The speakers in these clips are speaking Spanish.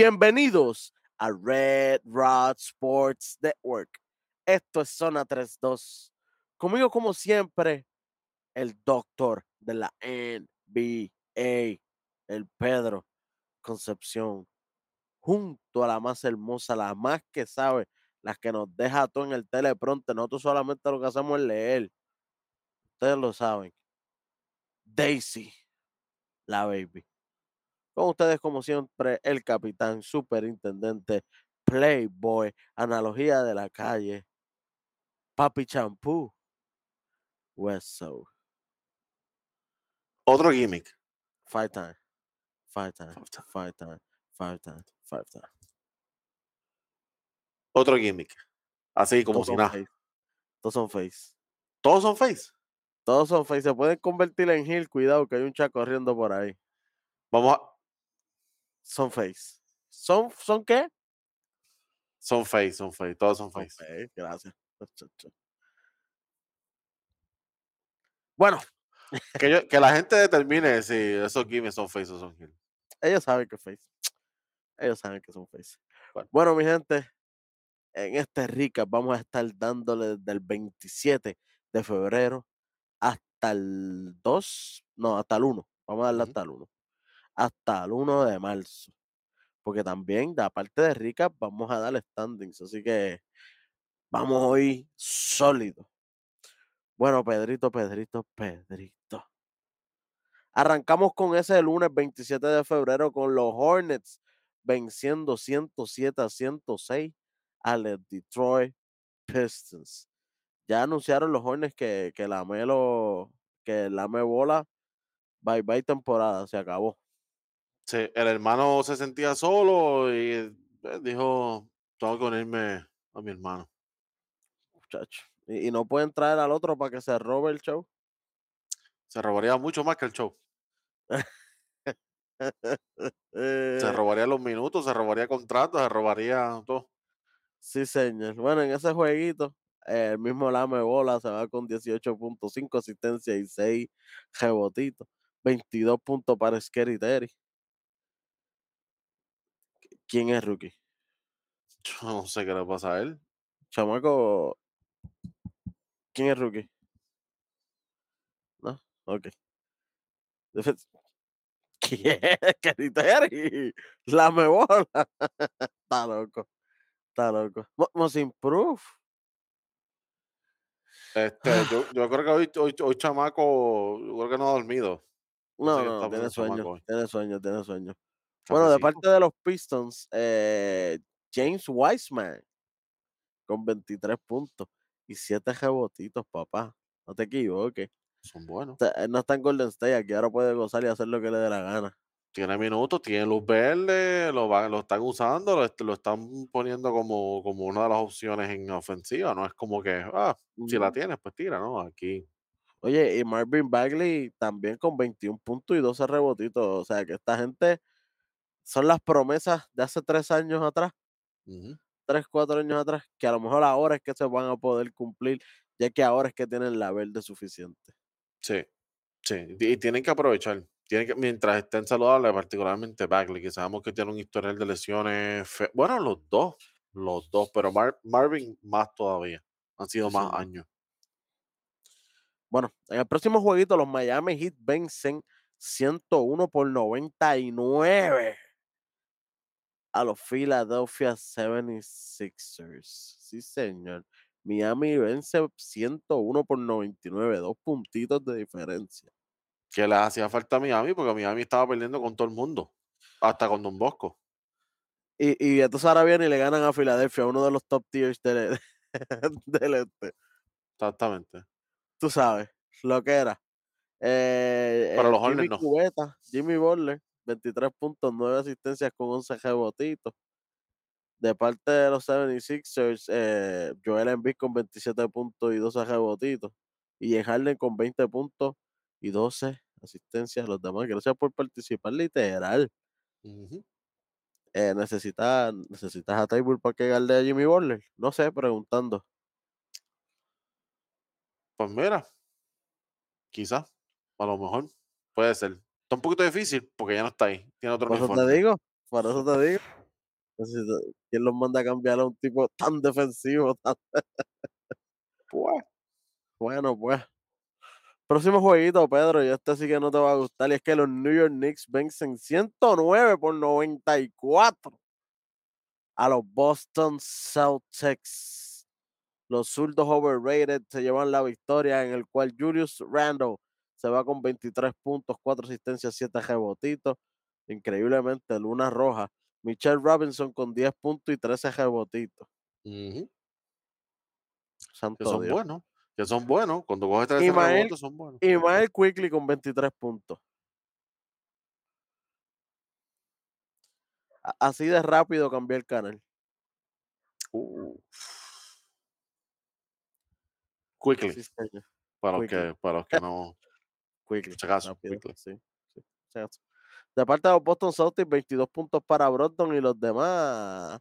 Bienvenidos a Red Rod Sports Network. Esto es Zona 32. Conmigo, como siempre, el doctor de la NBA, el Pedro Concepción, junto a la más hermosa, la más que sabe, la que nos deja todo en el teleprompter. Nosotros solamente lo que hacemos es leer. Ustedes lo saben. Daisy, la baby. Con ustedes, como siempre, el capitán, superintendente, playboy, analogía de la calle, papi champú, West Otro gimmick. Five time, five time, five time, five time, five time. Otro gimmick. Así como si nada. Todos son face. Todos son face. Todos son face. Se pueden convertir en heel. Cuidado que hay un chat corriendo por ahí. Vamos a. Son face. ¿Son, ¿Son qué? Son face, son face. Todos son face. Okay, gracias. Bueno. Que, que, la gente determine si esos gimmicks son face o son heel. Ellos saben que face. Ellos saben que son face. Bueno, mi gente, en este rica vamos a estar dándole desde el 27 de febrero hasta el 2, no, hasta el 1. Vamos a darle hasta el 1. Hasta el 1 de marzo. Porque también, aparte de rica, vamos a darle standings. Así que vamos hoy sólido. Bueno, Pedrito, Pedrito, Pedrito. Arrancamos con ese lunes 27 de febrero con los Hornets venciendo 107 a 106 a los Detroit Pistons. Ya anunciaron los Hornets que, que la Melo, que la me bola, bye bye temporada, se acabó. El hermano se sentía solo y eh, dijo, tengo que unirme a mi hermano. Muchacho. Y, no pueden traer al otro para que se robe el show. Se robaría mucho más que el show. se robaría los minutos, se robaría contratos, se robaría todo. Sí, señor. Bueno, en ese jueguito, el mismo Lame Bola se va con 18.5 asistencia y 6 rebotitos. 22 puntos para Scary Terry. ¿Quién es rookie? Yo no sé qué le pasa a él. Chamaco. ¿Quién es rookie? No, ok. ¿Quién es? La me bola. Está loco. Está loco. Most improve. Este, yo, yo, creo que hoy, hoy, hoy, chamaco, yo creo que no ha dormido. No, no, no tiene sueño, tiene sueño, tiene sueño. Bueno, de parte de los Pistons, eh, James Wiseman con 23 puntos y 7 rebotitos, papá. No te equivoques. Son buenos. Él no está en Golden State, aquí ahora puede gozar y hacer lo que le dé la gana tiene minutos, tiene luz verde, lo, lo están usando, lo, están poniendo como, como una de las opciones en ofensiva. No es como que, ah, si la tienes, pues tira, ¿no? Aquí. Oye, y Marvin Bagley también con 21 puntos y 12 rebotitos. O sea, que esta gente son las promesas de hace tres años atrás, tres, cuatro años atrás, que a lo mejor ahora es que se van a poder cumplir, ya que ahora es que tienen la verde suficiente. Sí, sí, y tienen que aprovechar tiene que, mientras estén saludables, particularmente Bagley, que sabemos que tiene un historial de lesiones. Bueno, los dos, los dos, pero Marvin más todavía. Han sido más años. Bueno, en el próximo jueguito, los Miami Heat vencen 101 por 99 a los Philadelphia 76ers. Sí, señor. Miami vence 101 por 99, dos puntitos de diferencia que le hacía falta a Miami porque Miami estaba perdiendo con todo el mundo, hasta con Don Bosco. Y, y entonces ahora viene y le ganan a Filadelfia, uno de los top tiers del, del este. Exactamente. Tú sabes, lo que era. Eh, Pero los Jimmy no. Cubeta, Jimmy Butler, 23 puntos, 9 asistencias con 11 rebotitos. De parte de los 76ers, eh, Joel Embiid con 27 puntos y 12 rebotitos. Y en Harden con 20 puntos y 12 asistencias los demás. Gracias por participar, literal. Eh, ¿necesitas, ¿Necesitas a Table para que galde a Jimmy Butler? No sé, preguntando. Pues mira, quizás, a lo mejor, puede ser. Está un poquito difícil porque ya no está ahí. Tiene otro Por eso te digo, por eso te digo. Necesito- ¿Quién los manda a cambiar a un tipo tan defensivo? tan- Pues, Bueno, pues. Próximo jueguito, Pedro, y este sí que no te va a gustar. Y es que los New York Knicks vencen 109 por 94 a los Boston Celtics. Los zurdos overrated se llevan la victoria en el cual Julius Randle se va con 23 puntos, 4 asistencias, 7 rebotitos. Increíblemente, Luna Roja. Michelle Robinson con 10 puntos y 13 rebotitos. ujú, que Santo son Dios. buenos. Que son buenos. Cuando coges 13 Ismael- rebotes, son buenos. Miles Quickly con 23 puntos. Así de rápido cambié el canal. Uh. Quickly. Sí, para, los que, para los que no. Quickly. Sí, sí. De parte de los Boston Celtics, 22 puntos para Brockton y los demás.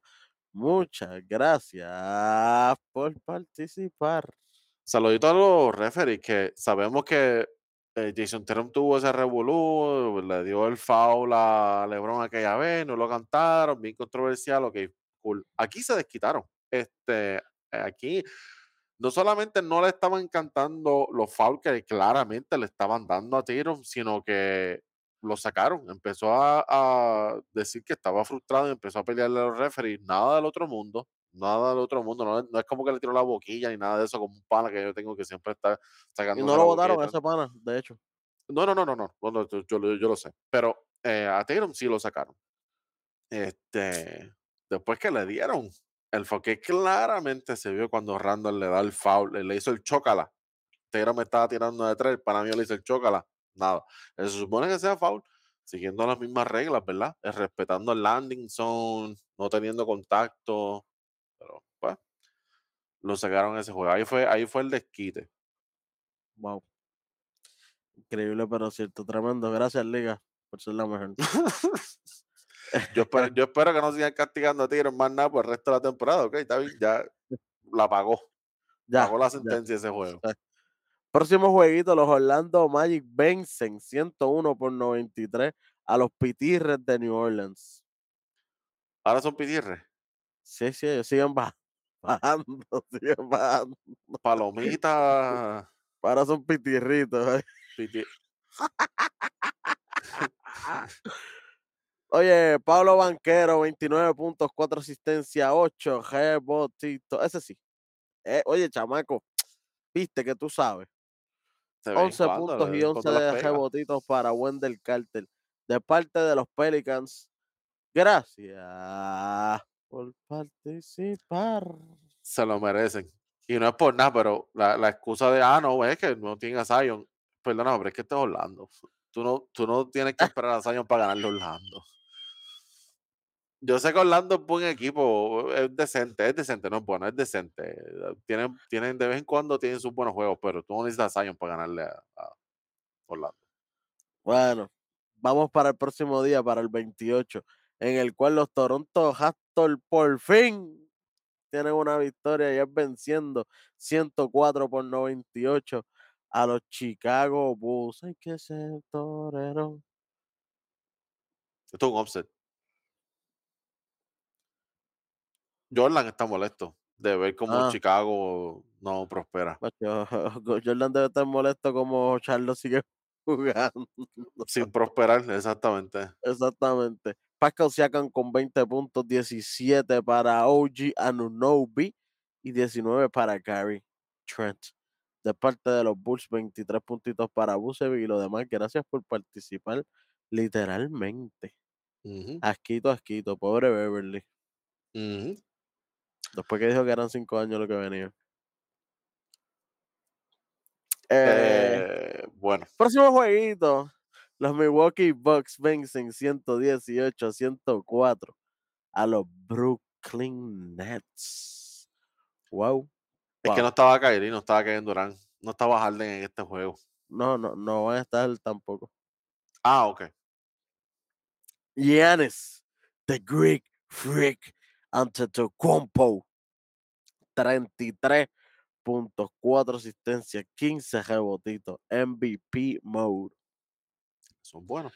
Muchas gracias por participar. Saludito a los referees que sabemos que eh, Jason Tatum tuvo ese revolú, le dio el foul a LeBron aquella vez, no lo cantaron, bien controversial, ok, cool. Aquí se desquitaron. Este, aquí no solamente no le estaban cantando los fouls que claramente le estaban dando a Tatum, sino que lo sacaron. Empezó a, a decir que estaba frustrado y empezó a pelearle a los referees. Nada del otro mundo. Nada del otro mundo. No, no es como que le tiró la boquilla ni nada de eso, como un pana que yo tengo que siempre está sacando. Y no lo votaron a ese pana, de hecho. No, no, no, no, no, no, no, yo, yo lo- yo lo sé. Pero eh, a Tatum sí lo sacaron. Este, después que le dieron el foul, que claramente se vio cuando Randall le da el foul, le, hizo el chócala. Tatum me estaba tirando de tres, para mí le hizo el chócala. Nada. Se supone que sea foul, siguiendo las mismas reglas, ¿verdad? Eh, respetando el landing zone, no teniendo contacto. Pero, pues, lo sacaron ese juego. Ahí fue, ahí fue el desquite. Wow. Increíble, pero cierto. Tremendo. Gracias, Liga, por ser la mejor. Yo espero, yo espero que no sigan castigando a Tigres más nada por el resto de la temporada, ok, está bien, ya la pagó, Ya, pagó la ya. sentencia ese juego. Próximo jueguito, los Orlando Magic vencen 101 por 93 a los Pitirres de New Orleans. Ahora son pitirres, Sí, sí, ellos siguen baj- bajando, siguen bajando. palomitas, Ahora son pitirritos. ¿eh? Oye, Pablo Banquero, 29 puntos, 4 asistencias, 8 rebotitos. Ese sí. Eh, oye, chamaco, viste que tú sabes. de vez en 11 cuando, puntos y vez en 11 cuando las de rebotitos para Wendell Carter. De parte de los Pelicans. Gracias por participar. Se lo merecen. Y no es por nada, pero la, la excusa de, ah, no, es que no tienen a Zion. Perdona, pero es que esto es Orlando. Tú no, tú no tienes que esperar a Zion para ganarle Orlando. Yo sé que Orlando es buen equipo, es decente, es decente, no es bueno, es decente. Tienen, tienen de vez en cuando tienen sus buenos juegos, pero tú no necesitas a Zion para ganarle a, a Orlando. Bueno, vamos para el próximo día, para el 28, en el cual los Toronto Raptors por fin tienen una victoria y es venciendo 104 por 98 a los Chicago Bulls. Hay que ser torero. Esto es un offset. Jordan está molesto de ver cómo Ah. Chicago no prospera. Macho, Jordan debe estar molesto como Charlos sigue jugando. Sin prosperar, exactamente. Exactamente. Pascal Siakam con 20 puntos, 17 para OG Anunobi y 19 para Gary Trent. De parte de los Bulls, 23 puntitos para Busevic y lo demás. Gracias por participar literalmente. Asquito, asquito. Pobre Beverly. ujú. Después que dijo que eran 5 años lo que venía. Eh, Eh, bueno, Próximo jueguito. Los Milwaukee Bucks vencen 118 a 104 a los Brooklyn Nets. Wow. es que no estaba Kyrie, no estaba Kevin Durant, no estaba Harden en este juego. No, no, no van a estar tampoco. Ah, ok. Giannis, the Greek Freak, Antetokounmpo. 33 puntos, 4 asistencias, 15 rebotitos, MVP mode. Son buenos.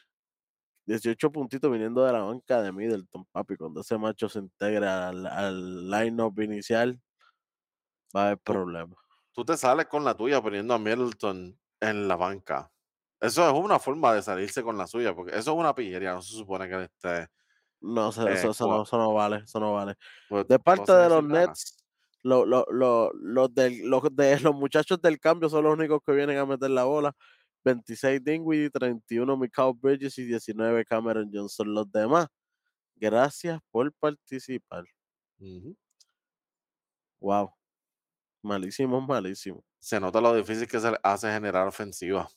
18 puntitos viniendo de la banca de Middleton, papi. Cuando ese macho se integra al, al line-up inicial, va a haber problemas. Tú te sales con la tuya poniendo a Middleton en la banca. Eso es una forma de salirse con la suya, porque eso es una pillería, no se supone que él esté. No, sé, Eh, eso, eso cua- no, eso no vale, eso no vale. pues, De parte de los. Nets, lo- lo- lo- los, del- los de los muchachos del cambio son los únicos que vienen a meter la bola. 26 Dinwiddie, 31 Mikal Bridges y 19 Cameron Johnson. Los demás, gracias por participar. Wow. Malísimo, malísimo. Se nota lo difícil que se hace generar ofensiva.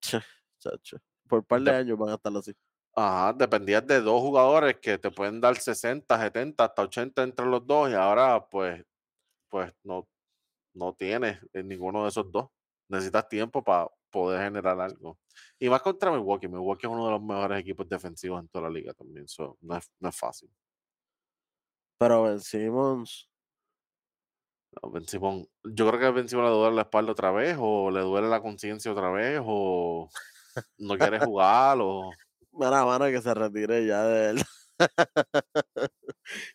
Che, chacho. Por par de De- años van a estar así. Ajá, dependías de dos jugadores que te pueden dar 60, 70, hasta 80 entre los dos y ahora pues, pues no, no tienes en ninguno de esos dos. Necesitas tiempo para poder generar algo. Y más contra Milwaukee. Milwaukee es uno de los mejores equipos defensivos en toda la liga también. so, no, es, no es fácil. Pero Ben Simmons, No, Ben Simmons- yo creo que Ben Simmons le duele la espalda otra vez o le duele la conciencia otra vez o no quiere jugar o... mala mano que se retire ya de él.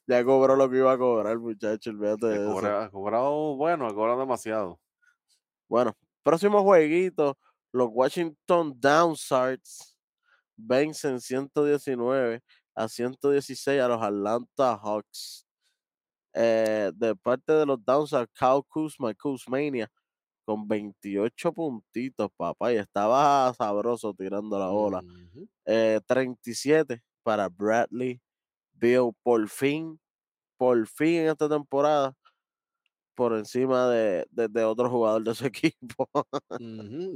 ya cobró lo que iba a cobrar, muchacho. Olvídate Ha de eso. cobra- ha cobrado, bueno, ha cobrado demasiado. Bueno, próximo jueguito, los Washington Downsides vencen 119 a 116 a los Atlanta Hawks. Eh, de parte de los Downsides, Kyle Kuzma, Kuzmania, con 28 puntitos, papá, y estaba sabroso tirando la bola. Ujú. Eh, 37 para Bradley Bill, por fin, por fin en esta temporada, por encima de, de, de otro jugador de su equipo.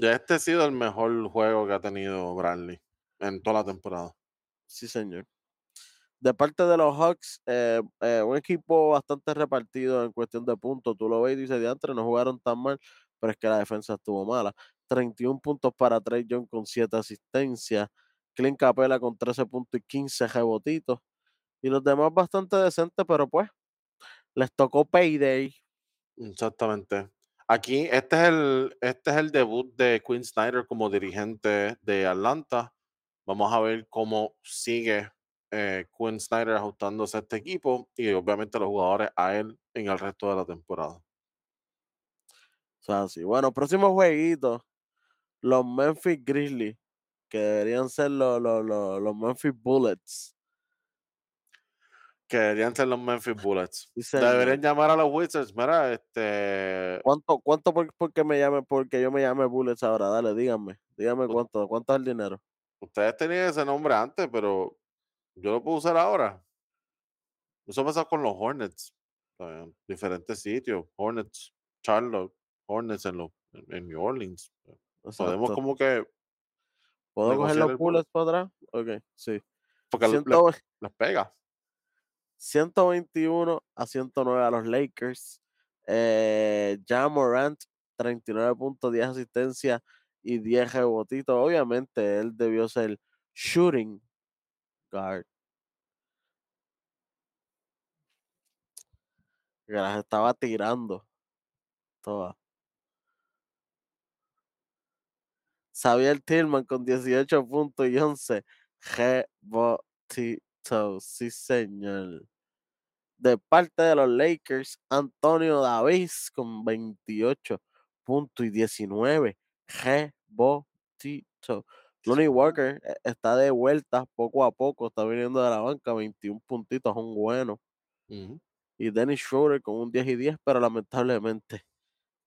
Ya este ha sido el mejor juego que ha tenido Bradley en toda la temporada. Sí, señor. De parte de los Hawks, eh, eh, un equipo bastante repartido en cuestión de puntos. Tú lo ves y dices, diantre, no jugaron tan mal, pero es que la defensa estuvo mala. 31 puntos para Trey Young con 7 asistencias. Clint Capela con 13 puntos y 15 rebotitos. Y los demás bastante decentes, pero pues, les tocó payday. Exactamente. Aquí, este es el, este es el debut de Quinn Snyder como dirigente de Atlanta. Vamos a ver cómo sigue eh, Quinn Snyder ajustándose a este equipo y obviamente los jugadores a él en el resto de la temporada. O sea, sí. Bueno, próximo jueguito. Los Memphis Grizzlies, que deberían ser los, los, los, los Memphis Bullets. Que deberían ser los Memphis Bullets. Deberían llamar a los Wizards. Mira, este. ¿Cuánto, cuánto por, porque me llame, porque yo me llame Bullets ahora? Dale, díganme. Díganme cuánto, cuánto es el dinero. Ustedes tenían ese nombre antes, pero yo lo puedo usar ahora. Eso pasa con los Hornets. En diferentes sitios. Hornets, Charlotte, Hornets en, los, en, New Orleans. Podemos Exacto. como que. ¿Puedo coger los el Bullets para atrás? Ok, sí. Porque Ciento- les pega. 121 a 109 a los Lakers. Eh, Ja Morant, 39 puntos, 10 asistencias y 10 rebotitos. Obviamente, él debió ser shooting guard. Que las estaba tirando todas. Xavier Tillman con 18 puntos y 11 rebotitos. Sí, señor. De parte de los Lakers, Antonio Davis con 28 puntos y 19 rebotitos. Lonnie Walker eh, está de vuelta poco a poco, está viniendo de la banca, 21 puntitos, son buenos. Ujú. Y Dennis Schroeder con un 10 y 10, pero lamentablemente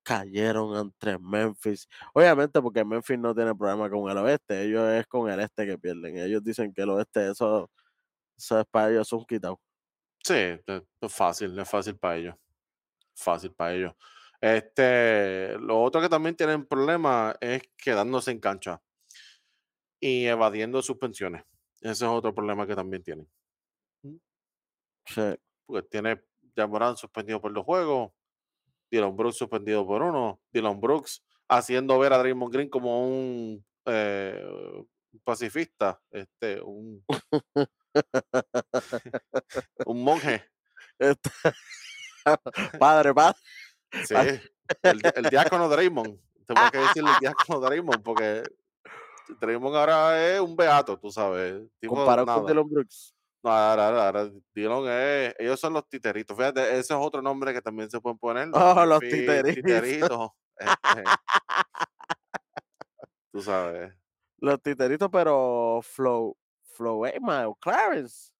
cayeron entre Memphis. Obviamente porque Memphis no tiene problema con el oeste, ellos es con el este que pierden. Ellos dicen que el oeste, eso, eso es para ellos un quitado. Sí, es fácil, es fácil para ellos. Fácil para ellos. Este, lo otro que también tienen problema es quedándose en cancha y evadiendo suspensiones. Ese es otro problema que también tienen. Sí. Porque tiene Jamoran suspendido por dos juegos, Dylan Brooks suspendido por uno, Dylan Brooks haciendo ver a Draymond Green como un eh, pacifista, este, un, un monje. Este- padre, padre. Sí, el, di- el diácono Draymond. Tengo que decirle el diácono Draymond porque Draymond ahora es un beato, tú sabes. Comparado con. Dylan Brooks. Ahora, ahora, ahora Dillon es, ellos son los titeritos. Fíjate, ese es otro nombre que también se pueden poner. Oh, los titeritos. titeritos, este, tú sabes. Los titeritos, pero Flow, Flow 8 Mile, Clarence.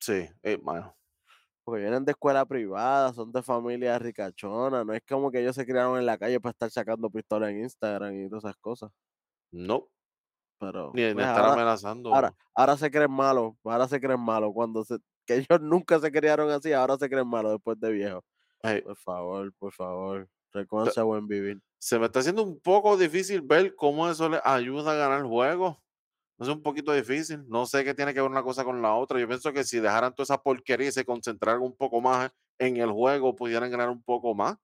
Sí, Eight Mile. Porque vienen de escuela privada, son de familia ricachona. No es como que ellos se criaron en la calle para estar sacando pistolas en Instagram y todas esas cosas. No, Pero ni, ni pues, estar ahora, amenazando. ahora, ahora se creen malos. Ahora se creen malos. Cuando se, que ellos nunca se criaron así, ahora se creen malos después de viejo. Hey, Por favor, por favor. Reconoce a buen vivir. se me está haciendo un poco difícil ver cómo eso les ayuda a ganar juegos. Es un poquito difícil. No sé qué tiene que ver una cosa con la otra. Yo pienso que si dejaran toda esa porquería y se concentraran un poco más en el juego, pudieran ganar un poco más.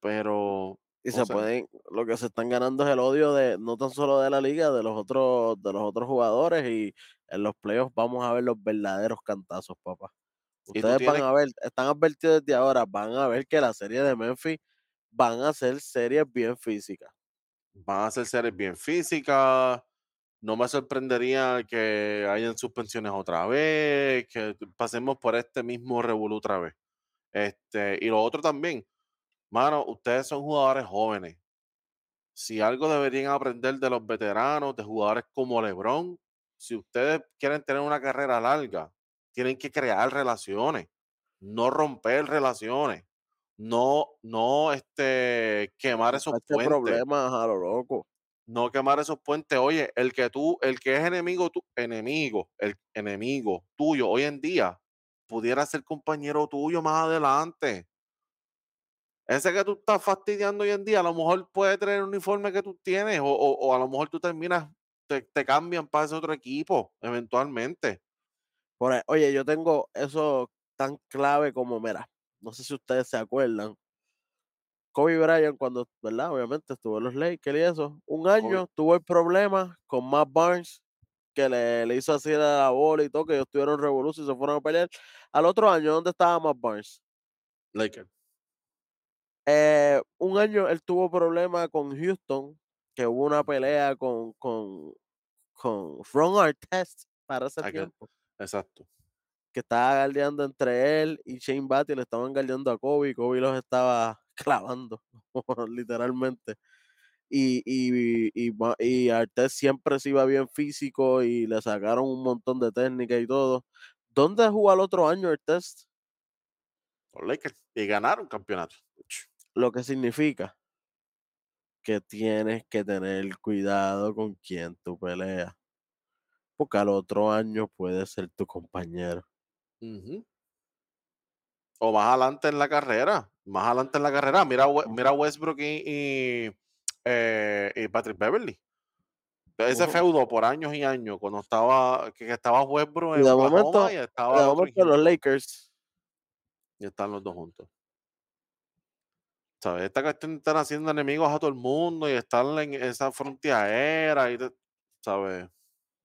Pero Y se pueden, lo que se están ganando es el odio de, no tan solo de la liga, de los otros, de los otros jugadores, y en los playoffs vamos a ver los verdaderos cantazos, papá. Ustedes van a ver, están advertidos desde ahora, van a ver que la serie de Memphis van a ser series bien físicas. van a ser series bien físicas. No me sorprendería que hayan suspensiones otra vez, que pasemos por este mismo revolú otra vez. Este, y lo otro también, mano, ustedes son jugadores jóvenes. Si algo deberían aprender de los veteranos, de jugadores como LeBron, si ustedes quieren tener una carrera larga, tienen que crear relaciones, no romper relaciones, no, no este, quemar esos Buscarse puentes problemas a lo loco. no quemar esos puentes. Oye, el que tú, el que es enemigo, tu, enemigo, el enemigo tuyo hoy en día, pudiera ser compañero tuyo más adelante. Ese que tú estás fastidiando hoy en día, a lo mejor puede tener el uniforme que tú tienes, o, o- o a lo mejor tú terminas, te, te cambian para ese otro equipo, eventualmente. Por ahí- oye, yo tengo eso tan clave como, mira, no sé si ustedes se acuerdan. Kobe Bryant, cuando, ¿verdad? Obviamente estuvo en los Lakers y eso. Un año tuvo el problema con Matt Barnes, que le, le hizo así a la bola y todo, que ellos tuvieron revolución y se fueron a pelear. Al otro año, ¿dónde estaba Matt Barnes? Lakers. Eh, un año él tuvo problemas con Houston, que hubo una pelea con, con, con Ron Artest para ese Aquel. tiempo. Exacto. que estaba galdeando entre él y Shane Batty, le estaban galdeando a Kobe, y Kobe los estaba clavando, literalmente. Y, y, y, y Artest siempre se iba bien físico y le sacaron un montón de técnicas y todo. ¿Dónde jugó el otro año Artest? Los Lakers. Y ganaron campeonato. Lo que significa que tienes que tener cuidado con quien tú peleas. Porque al otro año puede ser tu compañero. O más adelante en la carrera. Más adelante en la carrera. Mira, mira Westbrook y, y, eh, y Patrick Beverly. Ese feudo por años y años, cuando estaba, que estaba Westbrook en de Oklahoma momento- y estaba De momento los Lakers y están los dos juntos. ¿Sabes? Esta cuestión estar haciendo enemigos a todo el mundo y estar en esa fronteera y te- ¿sabes?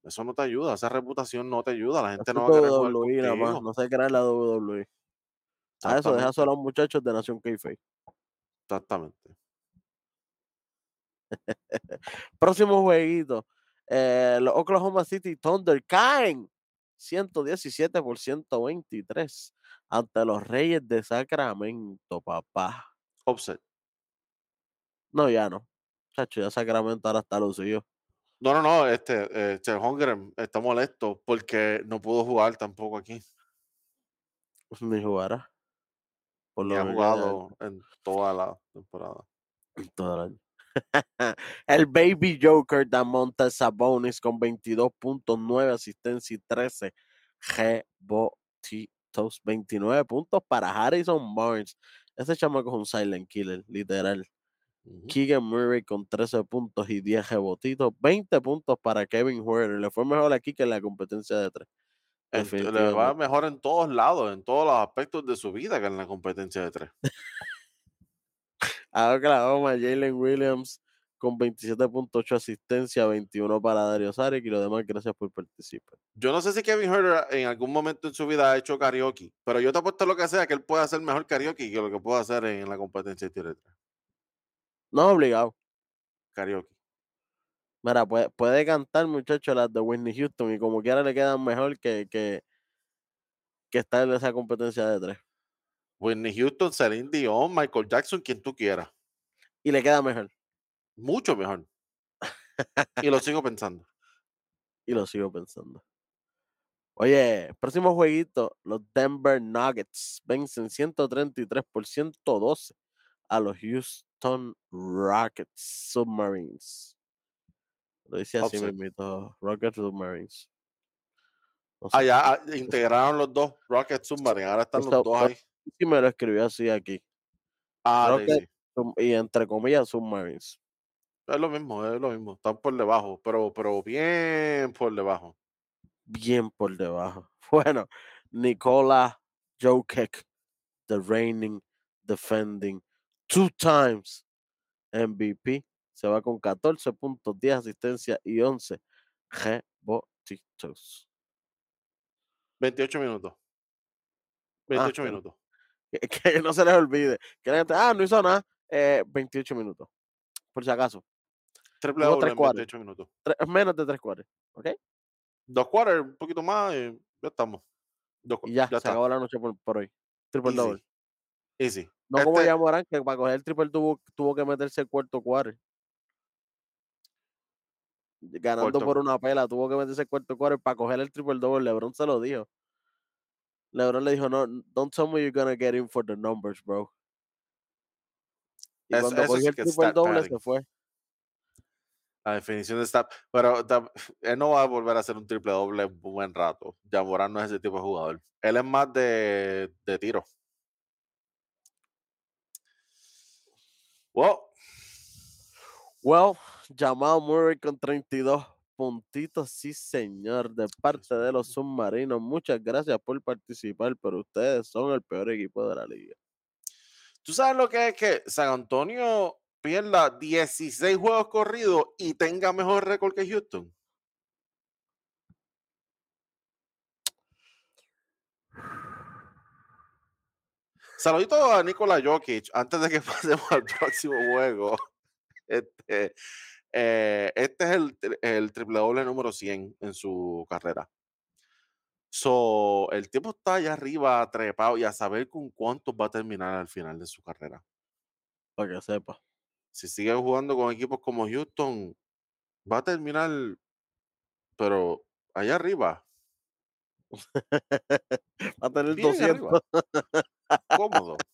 Eso no te ayuda, esa reputación no te ayuda, la gente no va a querer jugar WWE nada más, contigo. no se crea la WWE. A eso deja solo a los muchachos de Nación Kayfabe. exactamente. Próximo jueguito. eh, los Oklahoma City Thunder caen 117 por 123 ante los Reyes de Sacramento, papá. Offset. No, ya no. Chacho, ya Sacramento ahora está lucido. No, no, no, este, Chet Holmgren está molesto porque no pudo jugar tampoco aquí. Ni jugará. Por lo ha que queda jugado en toda la temporada. en todo el año. el Baby Joker de Montes Sabonis con 22 puntos, 9 asistencias y 13 rebotitos. 29 puntos para Harrison Barnes. Ese chamaco es un silent killer, literal. Ujú. Keegan Murray con 13 puntos y 10 rebotitos. 20 puntos para Kevin Huerter. Le fue mejor aquí que en la competencia de tres. En- le va mejor en todos lados, en todos los aspectos de su vida que en la competencia de tres. A Oklahoma, Jalen Williams con 27.8 asistencia, 21 para Dario Saric y lo demás, gracias por participar. Yo no sé si Kevin Herter en algún momento en su vida ha hecho karaoke, pero yo te apuesto lo que sea que él puede hacer mejor karaoke que lo que puede hacer en la competencia de. No obligado. Karaoke. Mira, puede, puede cantar, muchacho, las de Whitney Houston y como quiera le quedan mejor que, que, que estar en esa competencia de tres. Whitney Houston, Celine Dion, Michael Jackson, quien tú quieras. Y le queda mejor. Mucho mejor. y lo sigo pensando. Y lo sigo pensando. Oye, próximo jueguito, los Denver Nuggets vencen 133 por 112 a los Houston Rockets Submarines. Lo dice así Upset. mismito, Rockets Submarines. No Ah, sé. ya ah, integraron los dos Rocket Submarine. Ahora están los dos ahí. Sí me lo escribió así aquí. Ah, sí, Rocket- sí. sub- Y entre comillas, Submarines. Es lo mismo, es lo mismo. Están por debajo, pero, pero bien por debajo. Bien por debajo. Bueno, Nikola Jokic, the reigning, defending, two times MVP, se va con 14 puntos, 10 asistencias y 11 rebotitos. 28 minutos. 28 Ah, minutos. Que, que no se les olvide. Que la gente, ah, no hizo nada. eh, 28 minutos. Por si acaso. Triple Tuvo doble tres en cuartos. 28 minutos. Tres- menos de tres cuartos. ¿Ok? Dos quarters, un poquito más y ya estamos. Dos Y ya, se está. acabó la noche por, por hoy. Triple Easy. double. Easy. No como Este- ya Morán, que para coger el triple tuvo, tuvo que meterse el cuarto quarter. Ganando Cuarto- por una pela, tuvo que meterse el cuarto quarter para coger el triple double. LeBron se lo dijo. LeBron le dijo, no, don't tell me you're gonna get in for the numbers, bro. Y Eso- cuando eso cogió el triple doble padding. se fue. La definición de stat. Pero él no va a volver a hacer un triple doble un buen rato. Ya Morán no es ese tipo de jugador. Él es más de, de tiro. Wow. Well, Jamal Murray con 32 puntitos, sí señor, de parte de los submarinos. Muchas gracias por participar, pero ustedes son el peor equipo de la liga. ¿Tú sabes lo que es que San Antonio pierda 16 juegos corridos y tenga mejor récord que Houston? Saludito a Nikola Jokic antes de que pasemos al próximo juego. Este, eh, este es el, el triple doble número 100 en su carrera. So, el tipo está allá arriba, trepado, y a saber con cuántos va a terminar al final de su carrera. Para que sepa. si sigue jugando con equipos como Houston, va a terminar, pero allá arriba, Va a tener bien 200. arriba. Cómodo.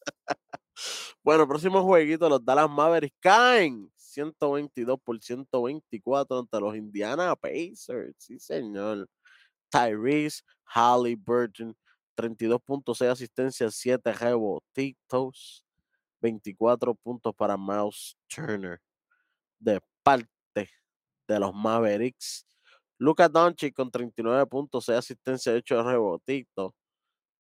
Bueno, próximo jueguito, los Dallas Mavericks caen 122 por 124 ante los Indiana Pacers. Sí, señor. Tyrese Halliburton, 32.6 asistencias, 7 rebotitos, 24 puntos para Miles Turner. De parte de los Mavericks. Luka Doncic con 39.6 asistencias, 8 rebotitos.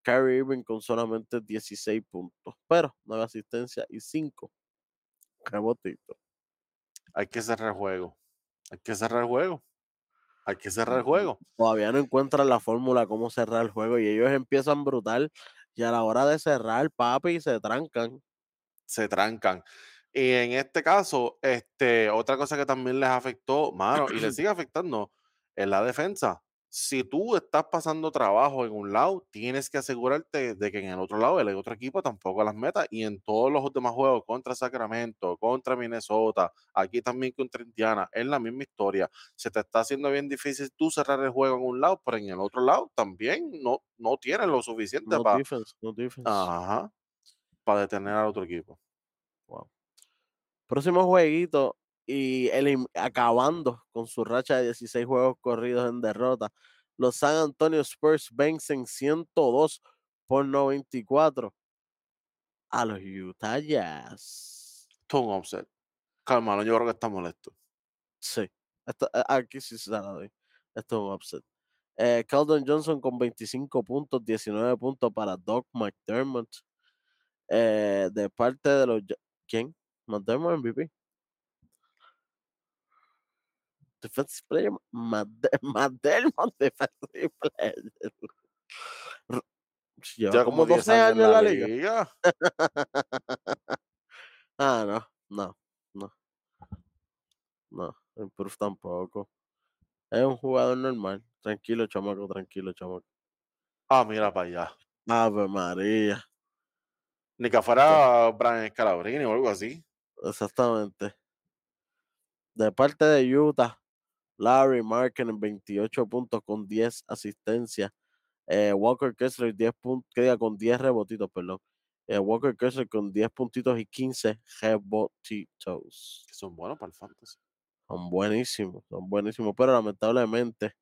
Kyrie Irving con solamente 16 puntos, pero 9 asistencias y 5 rebotitos. Hay que cerrar el juego. Hay que cerrar el juego. Hay que cerrar el juego. Todavía no encuentran la fórmula cómo cerrar el juego y ellos empiezan brutal y a la hora de cerrar, papi, se trancan. Se trancan. Y en este caso, este, otra cosa que también les afectó, mano, y les sigue afectando, es la defensa. Si tú estás pasando trabajo en un lado, tienes que asegurarte de que en el otro lado el otro equipo tampoco las meta. Y en todos los demás juegos, contra Sacramento, contra Minnesota, aquí también contra Indiana, es la misma historia. Se te está haciendo bien difícil tú cerrar el juego en un lado, pero en el otro lado también no, no tienes lo suficiente No para defense, no defense. Ajá. Para detener al otro equipo. Próximo jueguito y elim- acabando con su racha de 16 juegos corridos en derrota. Los San Antonio Spurs vencen 102 por 94 a los Utah Jazz. Esto es un offset. Calma, yo creo que está molesto. Sí, esto- a- aquí sí se la doy. Esto es un upset. Eh, Johnson con 25 puntos, 19 puntos para Doc McDermott. Eh, de parte de los. ¿Quién? McDermott MVP. Defensive player. Made- McDermott Defensive player. Lleva Ya como 10 12 años en la liga. Ah, no, no, no. No. Improve tampoco. Es un jugador normal. Tranquilo, chamaco, tranquilo, chamaco. Ah, mira para allá. Ave María. Ni que fuera Brian Scalabrine o algo así. Exactamente. De parte de Utah, Larry Markin en 28 puntos con 10 asistencias. Eh, Walker Kessler 10 puntos, con 10 rebotitos, perdón. Eh, Walker Kessler con 10 puntitos y 15 rebotitos. Que son buenos para el fantasy. Son buenísimos, son buenísimos, pero lamentablemente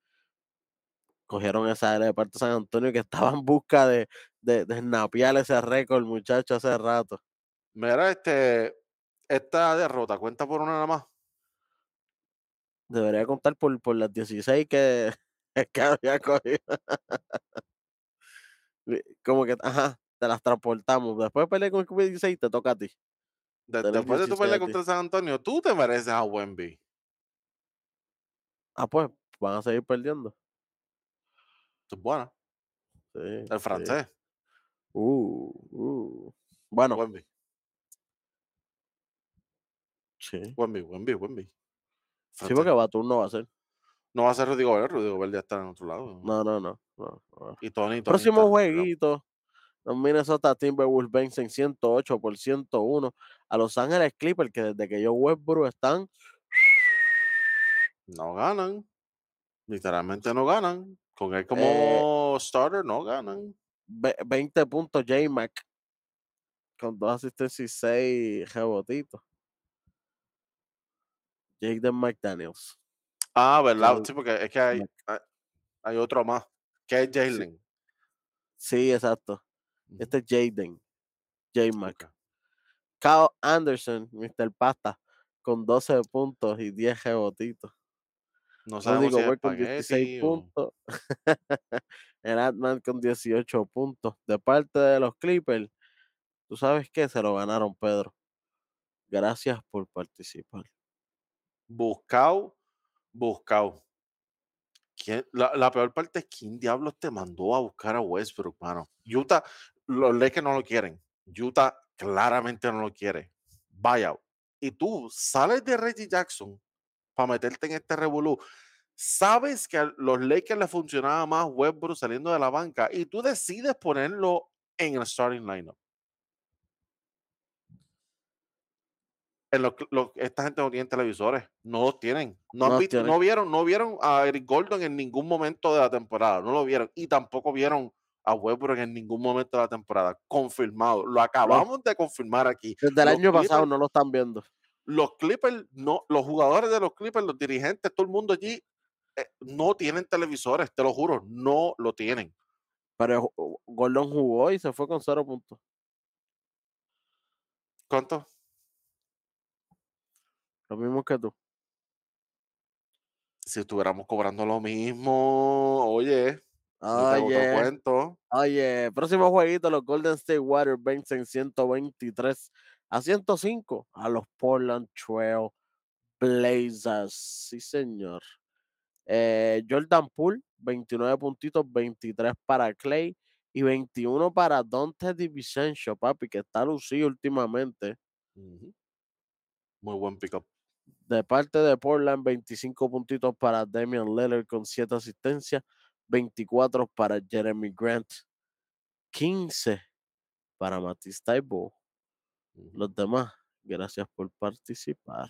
cogieron esa área de parte de San Antonio que estaba en busca de, de, de snapear ese récord, muchacho, hace rato. Mira, este, esta derrota cuenta por una nada más. Debería contar por, por las 16 que, que había cogido. Como que, ajá, te las transportamos. Después peleé con el 16 te toca a ti. De- después de tu 16 pelea contra San Antonio, tú te mereces a Wemby. Ah, pues, van a seguir perdiendo. Es buena. Sí, El sí. francés. Uh, uh. Bueno, Wemby. sí. Wemby, Wemby, Wemby. Sí, porque Batum no va a ser. No va a ser Rudy Gobert, Rudy Gobert ya está en otro lado. No, no, no. no, no. Y Tony, Tony Próximo está jueguito. Los Minnesota Timberwolves vencen 108 por 101 a Los Ángeles Clippers, que desde que yo Westbrook están No ganan. Literalmente no ganan. Con él como Eh, starter no ganan. ve- 20 puntos J-Mac con dos asistencias y 6 rebotitos. Jaden McDaniels. Ah, ¿verdad? Sí, porque es que hay, Mac. hay, hay otro más. Que es Jalen. Sí, exacto. Este es Jaden. J-Mac. ok. Kyle Anderson, Mr. Pasta, con 12 puntos y 10 rebotitos. No sabemos si es con 16 espagueti o... puntos. el Atman con 18 puntos. De parte de los Clippers, ¿tú sabes qué? Se lo ganaron, Pedro. Gracias por participar. Buscao. ¿Quién- La, la peor parte es quién diablos te mandó a buscar a Westbrook, mano. Utah, los Lakers no lo quieren. Utah claramente no lo quiere. Buyout. Y tú sales de Reggie Jackson para meterte en este revolú. Sabes que a los Lakers le funcionaba más Westbrook saliendo de la banca y tú decides ponerlo en el starting lineup. En lo que- lo- esta gente no tiene televisores, no los tienen. No, han No visto- tienen. no vieron, no vieron a Eric Gordon en ningún momento de la temporada, no lo vieron y tampoco vieron a Westbrook en ningún momento de la temporada. Confirmado, lo acabamos de confirmar aquí. Desde el Los año pasado no lo están viendo. Los Clippers, no, los jugadores de los Clippers, los dirigentes, todo el mundo allí eh, no tienen televisores, te lo juro, no lo tienen. Pero ju- Gordon jugó y se fue con 0 puntos. ¿Cuánto? Lo mismo que tú. Si estuviéramos cobrando lo mismo, oye, Oye, cuento. oye, próximo jueguito, los Golden State Warriors vencen 123 a 105 a los Portland Trail Blazers. Sí, señor. Eh, Jordan Poole, 29 puntitos, 23 para Clay y 21 para Dante DiVincenzo, papi, que está lucido últimamente. Muy buen pick up. De parte de Portland, 25 puntitos para Damian Lillard con 7 asistencias, 24 para Jeremy Grant, 15 para Matisse Taibo. Los demás, gracias por participar.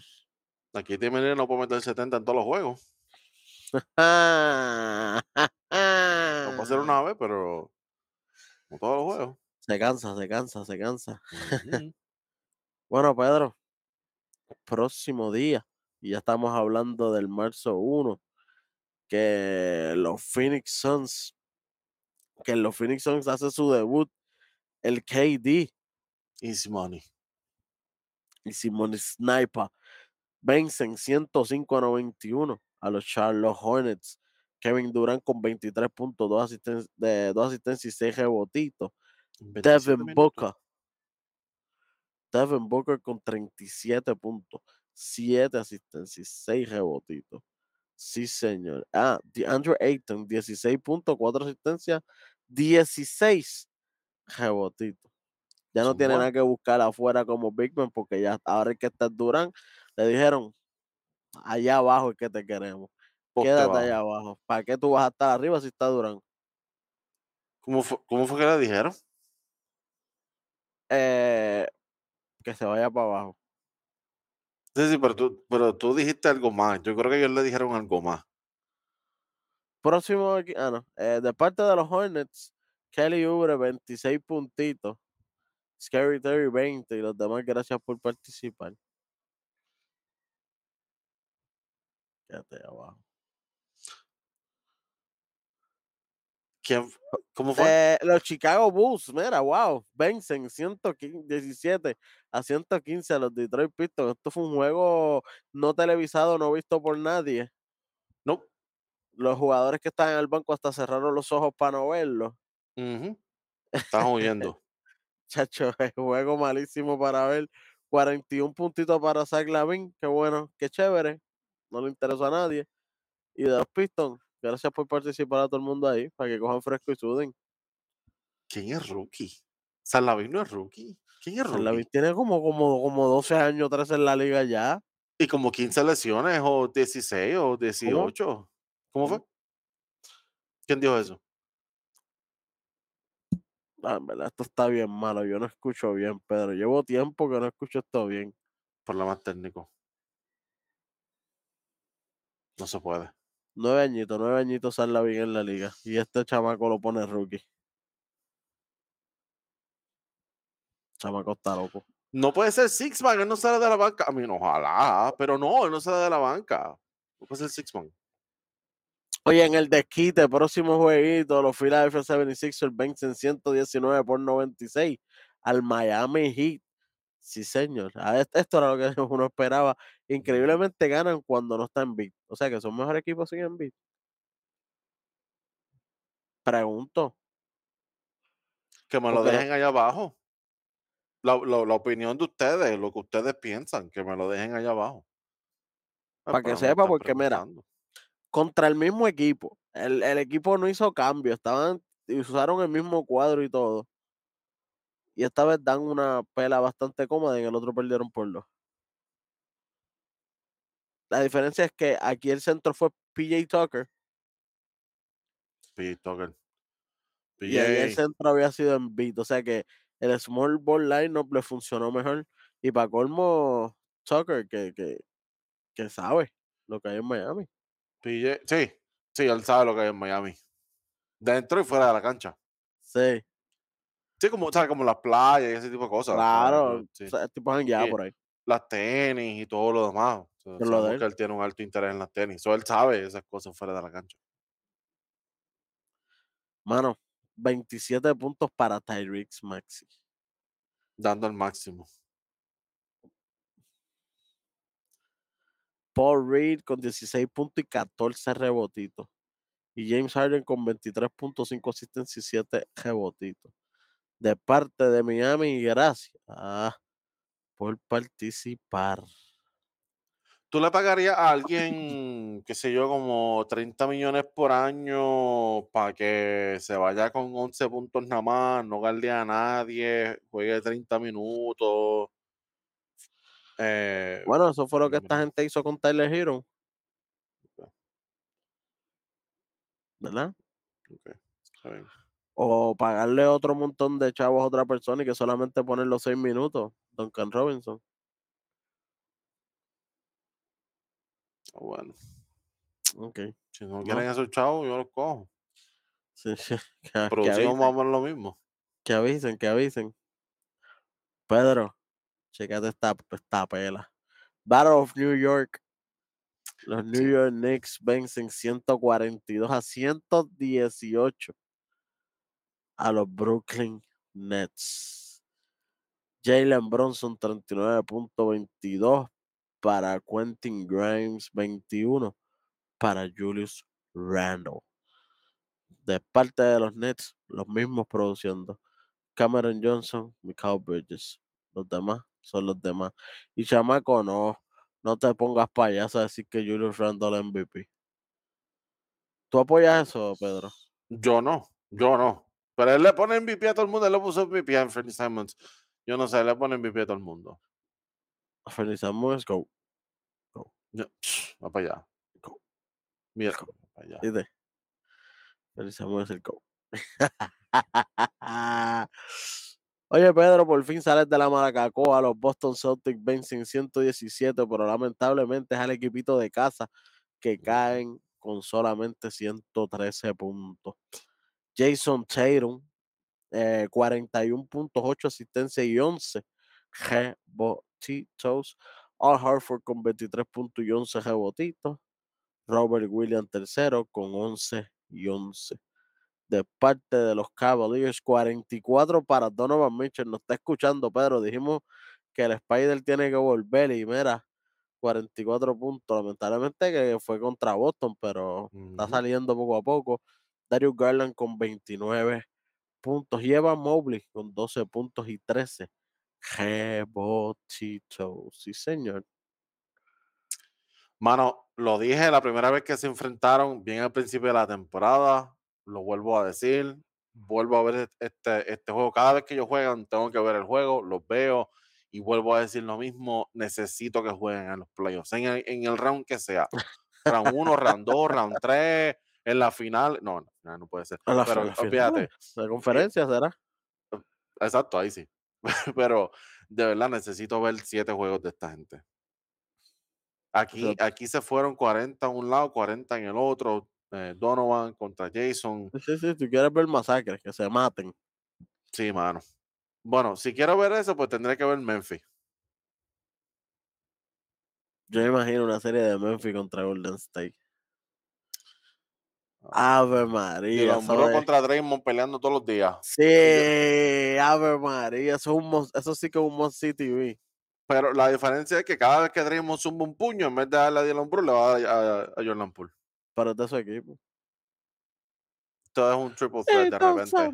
Aquí Tim Miller no puede meter 70 en todos los juegos. Lo puede hacer una vez, pero no todos los juegos. Se cansa, se cansa, se cansa. Bueno, Pedro, próximo día, y ya estamos hablando del marzo 1, que los Phoenix Suns, que los Phoenix Suns hace su debut, el KD Easy money. y Simon Sniper vencen 105 a 91 a los Charlotte Hornets. Kevin Durant con 23 puntos, 2 asistencias, de, dos asistencias y 6 rebotitos. En 27 Devin. Booker. Devin Booker con 37 puntos, 7 asistencias y 6 rebotitos. Sí, señor. Ah, Andrew Ayton, 16 puntos, 4 asistencias, 16 rebotitos. Ya no Son tiene nada que buscar afuera como Big Man porque ya ahora es que está Durán. Le dijeron, allá abajo es que te queremos. Quédate allá bajo. abajo. ¿Para qué tú vas a estar arriba si está Durán? ¿Cómo fue, cómo fue que le dijeron? Eh, que se vaya para abajo. Sí, sí, pero tú, pero tú dijiste algo más. Yo creo que ellos le dijeron algo más. Próximo, equi- ah, no. eh, de parte de los Hornets, Kelly Oubre, 26 puntitos. Scary Terry, 20. Y los demás, gracias por participar. Quédate abajo. ¿Quién, ¿Cómo fue? Eh, los Chicago Bulls, mira, wow, vencen 117 a 115 a los Detroit Pistons. Esto fue un juego no televisado, no visto por nadie. no. Los jugadores que estaban en el banco hasta cerraron los ojos para no verlo. Ujú. Estás huyendo. Chacho, el juego malísimo para ver. 41 puntitos para Zach Lavin, qué bueno, qué chévere. No le interesó a nadie. Y de los Pistons, gracias por participar a todo el mundo ahí, para que cojan fresco y suden. ¿Quién es rookie? Salavín no es rookie. ¿Quién es rookie? tiene como, como, como 12 años, 13 en la liga ya. Y como 15 lesiones o 16 o 18. ¿Cómo fue? ¿Quién dijo eso? Ah, en verdad, esto está bien malo. Yo no escucho bien, Pedro. Llevo tiempo que no escucho esto bien. Problemas técnicos. No se puede. Nueve añitos, nueve añitos sale bien en la liga. Y este chamaco lo pone rookie. Chamaco está loco. No puede ser Sixman, él no sale de la banca. A mí, no, ojalá, pero no, él no sale de la banca. No puede ser Sixman. Oye, en el desquite, próximo jueguito, los Philadelphia 76ers vencen 119 por 96 al Miami Heat. Sí, señor. Ah, est- Esto era lo que uno esperaba. Increíblemente ganan cuando no están en beat. O sea que son mejor equipos sin beat. Pregunto. Que me lo Porque dejen allá abajo. La, la- la opinión de ustedes, lo que ustedes piensan, que me lo dejen allá abajo. Ah, Pa' que sepa, porque mira, contra el mismo equipo. El, el equipo no hizo cambio, estaban, usaron el mismo cuadro y todo. Y esta vez dan una pela bastante cómoda y en el otro perdieron por dos. La diferencia es que aquí el centro fue PJ Tucker PJ Tucker. y ahí el centro había sido en beat. O sea que el small ball lineup le funcionó mejor. Y para colmo, Tucker, que, que, que sabe lo que hay en Miami. PJ, sí, sí, él sabe lo que hay en Miami. Dentro y fuera de la cancha. Sí, Sí, como, o sea, como las playas y ese tipo de cosas. ¿sabes? claro. Sí. o sea, tipo por ahí. Las tenis y todo lo demás. Sabemos él. que él tiene un alto interés en las tenis. So, él sabe esas cosas fuera de la cancha. Mano, 27 puntos para Tyrix Maxi. Dando el máximo. Paul Reed con 16 puntos y 14 rebotitos. Y James Harden con 23.5 asistencias y 7 rebotitos. De parte de Miami, gracias ah, por participar. ¿Tú le pagarías a alguien, qué sé yo, como 30 millones por año para que se vaya con 11 puntos nada más, no guarde a nadie, juegue 30 minutos? Eh, Bueno, eso fue lo que esta gente hizo con Tyler Hero. ¿Verdad? ok, está bien. O pagarle otro montón de chavos a otra persona y que solamente poner los 6 minutos. Duncan Robinson. Está bueno. Ok. Si no quieren esos chavos, yo los cojo. Sí, sí. Que, Producimos más o menos lo mismo. que avisen, que avisen. Pedro, checate esta, esta pela. Battle of New York. Los New Sí. York Knicks vencen 142 a 118 a los Brooklyn Nets. Jalen Bronson 39.22 para Quentin Grimes 21 para Julius Randle. De parte de los Nets, los mismos produciendo. Cameron Johnson, Michael Bridges. Los demás son los demás. Y chamaco, no, no te pongas payaso a decir que Julius Randle MVP. ¿Tú apoyas eso, Pedro? Yo no, yo no. Pero él le pone MVP a todo el mundo, él le puso MVP a Anthony Simons. Yo no sé, le pone MVP a todo el mundo. Fernie Samuels, go. Ya, Va para allá. Go. Mira, Go. va para allá. Es el go. Oye, Pedro, por fin sales de la Maracacoa. Los Boston Celtics vencen 117, pero lamentablemente es al equipito de casa que caen con solamente 113 puntos. Jason Tatum, eh, 41 puntos, 8 asistencias y 11 rebotitos. Al Hartford con 23 puntos y 11 rebotitos. Robert Williams tercero con 11 y 11 de parte de los Cavaliers, 44 para Donovan Mitchell. Nos está escuchando, Pedro. Dijimos que el Spider tiene que volver y mira, 44 puntos. Lamentablemente que fue contra Boston, pero está saliendo poco a poco. Darius Garland con 29 puntos. Y Evan Mobley con 12 puntos y 13 rebotitos. Sí, señor. Mano, lo dije la primera vez que se enfrentaron, bien al principio de la temporada, lo vuelvo a decir, vuelvo a ver este, este juego. Cada vez que ellos juegan, tengo que ver el juego, los veo y vuelvo a decir lo mismo, necesito que jueguen en los playoffs, en el, en el round que sea. Round 1, round 2, round 3, en la final, no, final no puede ser, la, pero final, olvídate, La conferencia será. exacto, ahí sí, pero de verdad necesito ver siete juegos de esta gente. Aquí, aquí se fueron 40 a un lado, 40 en el otro. eh, Donovan contra Jason. Sí, sí, tú quieres ver masacres, que se maten. Sí, mano. Bueno, si quiero ver eso, pues tendré que ver Memphis. Yo me imagino una serie de Memphis contra Golden State. Ave María. Brooks de- contra Draymond peleando todos los días. Sí, Ave María. Eso, es un, eso sí que es un See TV. Pero la diferencia es que cada vez que Draymond zumba un puño, en vez de darle a Dylan Brooks, le va a dar a, a Jordan Poole. Pero es de su equipo. Todo es un triple threat de repente.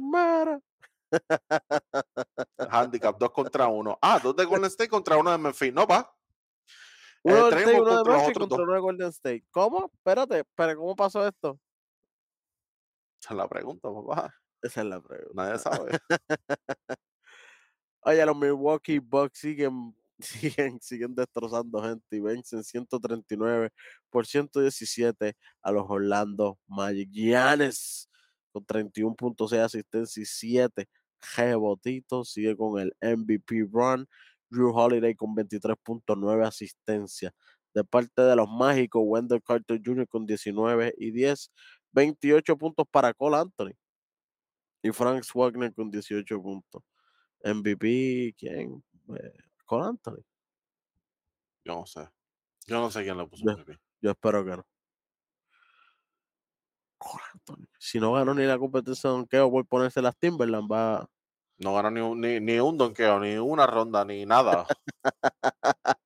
Handicap 2 contra 1. Ah, dos de Golden State contra uno de Memphis. No, va. Uno Eh, State, uno de contra los Memphis otros contra dos. uno de Golden State. ¿Cómo? Espérate, pero ¿cómo pasó esto? Esa es la pregunta, papá. Esa es la pregunta. Nadie sabe. Oye, los Milwaukee Bucks siguen, siguen, siguen destrozando gente y vencen 139 por 117 a los Orlando Magic. Giannis con 31.6 asistencia y 7 rebotitos. Sigue con el MVP run. Drew Holiday con 23.9 asistencia. De parte de los mágicos, Wendell Carter Jr. con 19 y 10. 28 puntos para Cole Anthony. Y Frank Wagner con 18 puntos. MVP, ¿quién? Eh, Cole Anthony. Yo no sé. Yo no sé quién le puso Ya. MVP. Yo espero que no. Cole Anthony. Si no ganó ni la competencia de donkeo por ponerse las Timberland, va. No ganó ni un, ni, ni un donqueo, ni una ronda, ni nada.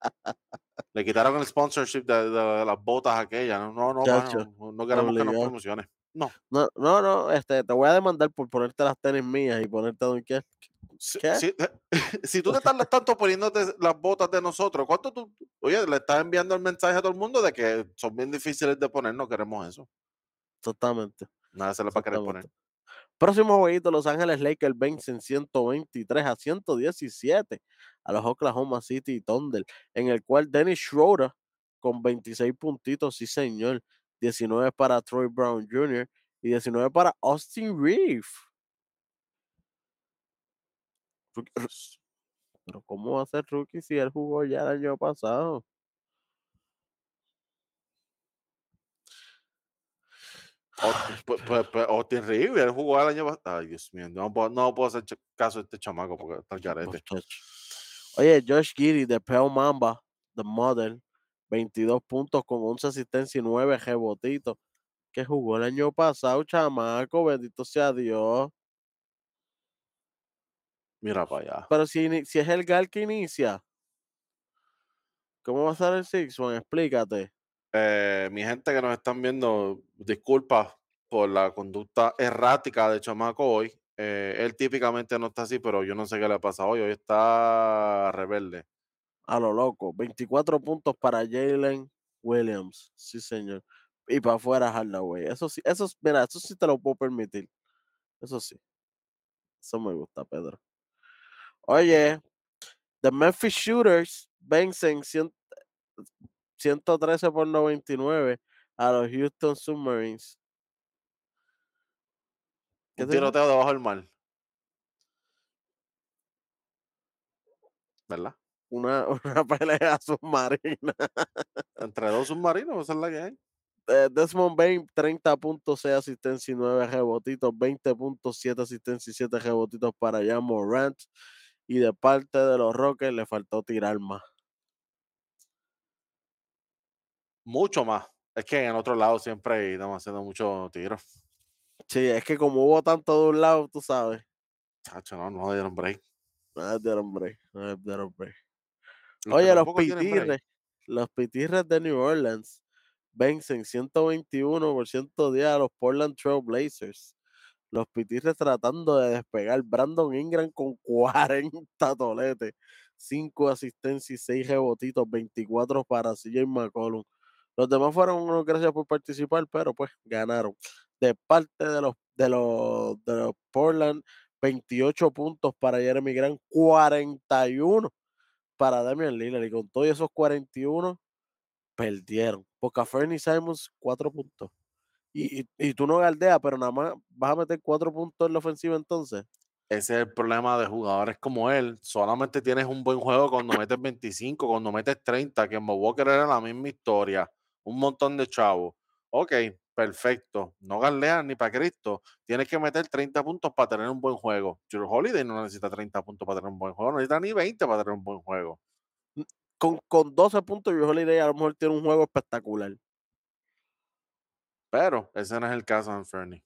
Le quitaron el sponsorship de, de las botas aquellas. No, no, no, mano, no queremos que nos obligado. promocione. No. No, no, no, este, te voy a demandar por ponerte las tenis mías y ponerte a donkear. Si, si- si tú te tardas tanto poniéndote las botas de nosotros, ¿cuánto tú? Oye, le estás enviando el mensaje a todo el mundo de que son bien difíciles de poner, no queremos eso. Exactamente. Nada se le va a querer poner. Próximo jueguito, Los Ángeles Lakers vencen 123 a 117 a los Oklahoma City Thunder, en el cual Dennis Schroeder con 26 puntitos, sí señor, 19 para Troy Brown Jr. y 19 para Austin ru- Pero ¿cómo va a ser rookie si él jugó ya el año pasado? Austin- pues- pues- pues Austin Reeves, él jugó el año pasado. Ay, Dios mío, no puedo, no puedo hacer caso a este chamaco porque está al garete. Oye, Josh Giddy de Pearl Mamba, The Mother, 22 puntos con 11 asistencias y 9 rebotitos. Que jugó el año pasado, chamaco, bendito sea Dios. Mira para allá. Pero si, si es el Gal que inicia, ¿cómo va a ser el Six One? Explícate. Eh, mi gente que nos están viendo, disculpas por la conducta errática de Chamaco hoy. Eh, él típicamente no está así, pero yo no sé qué le pasa hoy. Hoy está rebelde. A lo loco. 24 puntos para Jalen Williams. Sí, señor. Y para afuera Hardaway. Eso sí, eso, mira, eso sí te lo puedo permitir. Eso sí. Eso me gusta, Pedro. Oye, The Memphis Shooters vencen 100 113 por 99 a los Houston Submarines. ¿Qué Un tiroteo debajo del mar. ¿Verdad? Una, una pelea submarina. Entre dos submarinos, esa es la que hay. Eh, Desmond Bain, 30.6 asistencia y 9 rebotitos, 20.7 asistencia y 7 rebotitos para Jan Morant. Y de parte de los Rockets le faltó tirar más. Mucho más. Es que en otro lado siempre estamos haciendo muchos tiros. Sí, es que como hubo tanto de un lado, tú sabes. Chacho, no, no dieron break. No dieron break, no dieron break. Los Oye, los pitirres, los pitirres de New Orleans vencen 121 por 110 a los Portland Trail Blazers. Los pitirres tratando de despegar. Brandon Ingram con 40 toletes, 5 asistencias y 6 rebotitos, 24 para CJ McCollum. Los demás fueron unos gracias por participar, pero pues ganaron. De parte de los, de los, de los Portland, 28 puntos para Jeremy Grant, 41 para Damian Lillard. Y con todos esos 41, perdieron. Porque Fernie Simons, 4 puntos. Y, y, tú no galdeas, pero nada más vas a meter 4 puntos en la ofensiva entonces. Ese es el problema de jugadores como él. Solamente tienes un buen juego cuando metes 25, cuando metes 30, que en Walker era la misma historia. Un montón de chavos. Ok, perfecto. No galeas ni para Cristo. Tienes que meter 30 puntos para tener un buen juego. Drew Holiday no necesita 30 puntos para tener un buen juego. No necesita ni 20 para tener un buen juego. Con, con 12 puntos, Drew Holiday a lo mejor tiene un juego espectacular. Pero ese no es el caso de Fernie.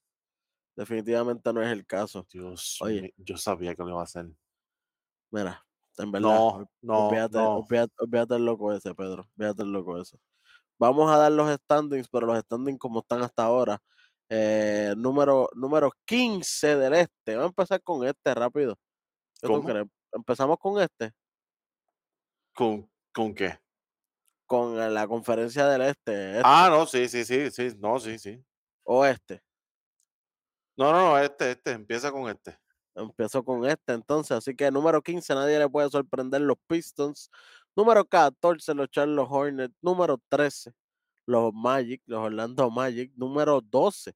Definitivamente no es el caso. Dios Oye. yo sabía que lo iba a hacer. Mira, en verdad. No, no, olvídate, no. el loco ese, Pedro. Olvídate el loco ese. Vamos a dar los standings, pero los standings como están hasta ahora. Eh, número, número 15 del este. Vamos a empezar con este rápido. ¿Qué tú ¿Cómo? crees? Empezamos con este, ¿Con, con qué? con la conferencia del este, este Ah, no, sí, sí, sí, sí, no, sí, sí. oeste. No, no, no, este, este, empieza con este. Empiezo con este entonces, así que número 15, nadie le puede sorprender los Pistons. Número 14, los Charlotte Hornets. Número 13, los Magic, los Orlando Magic. Número 12,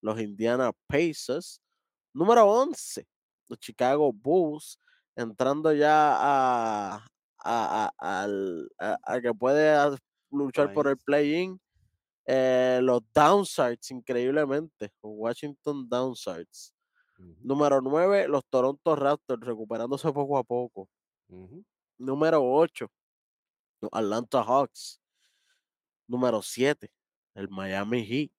los Indiana Pacers. Número 11, los Chicago Bulls. Entrando ya a, a, a- al- a- a que puede luchar por el play-in. eh, los Downsides, increíblemente. Washington Downsides. Ujú, Número 9, los Toronto Raptors, recuperándose poco a poco. ujú. Número 8, los Atlanta Hawks. Número 7, el Miami Heat.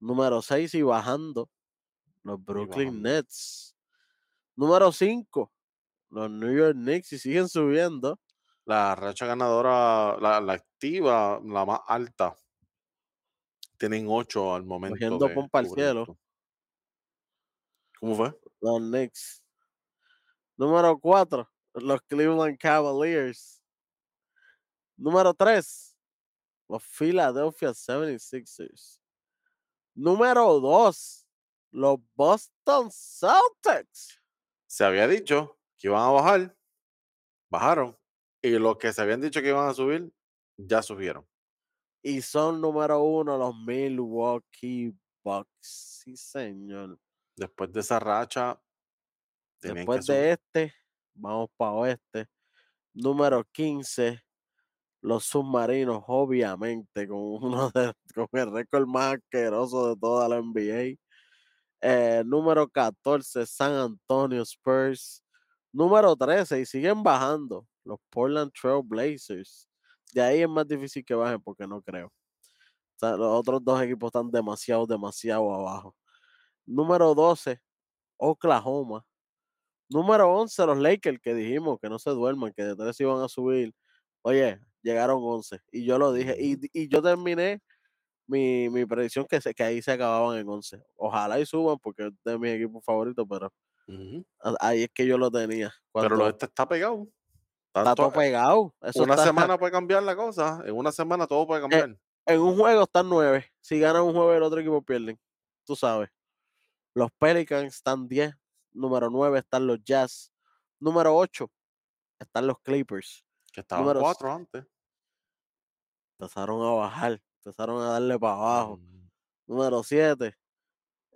Número 6 y bajando, los Brooklyn bajando. Nets. Número 5, los New York Knicks y siguen subiendo. La racha ganadora, la, la activa, la más alta. Tienen ocho al momento. Cogiendo pompa al cielo. esto. ¿Cómo fue? Los Knicks. Número 4, los Cleveland Cavaliers. Número 3, los Philadelphia 76ers. Número 2, los Boston Celtics. Se había dicho que iban a bajar, bajaron. Y los que se habían dicho que iban a subir, ya subieron. Y son número 1 los Milwaukee Bucks. Sí, señor. Después de esa racha, Después que de este, vamos para oeste. Número 15, los submarinos, obviamente, con uno de, con el récord más asqueroso de toda la NBA. Eh, número 14, San Antonio Spurs. Número 13, y siguen bajando, los Portland Trail Blazers. De ahí es más difícil que bajen porque no creo. Los otros dos equipos están demasiado, demasiado abajo. Número 12, Oklahoma. Número 11, los Lakers, que dijimos que no se duerman, que de tres iban a subir. Oye, llegaron 11. Y yo lo dije. Y, y yo terminé mi, mi predicción que, se, que ahí se acababan en 11. Ojalá y suban porque es de mis equipos favoritos, pero ahí es que yo lo tenía. Pero lo este está pegado. está todo pegado. Eso una está- semana puede cambiar la cosa. En una semana todo puede cambiar. en un juego están nueve. Si ganan un juego, el otro equipo pierden. Tú sabes. Los Pelicans están 10. Número 9 están los Jazz. Número 8 están los Clippers. que estaban número cuatro antes. Empezaron a bajar, empezaron a darle para abajo. Mm, Número 7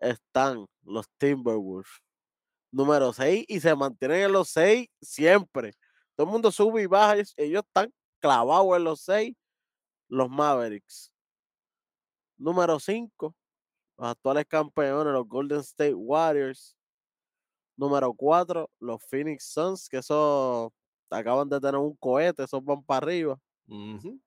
están los Timberwolves. Número 6 y se mantienen en los 6 siempre. Todo el mundo sube y baja, ellos, están clavados en los 6. Los Mavericks. Número 5, los actuales campeones, los Golden State Warriors. Número 4, los Phoenix Suns, que esos acaban de tener un cohete, esos van para arriba. ujú.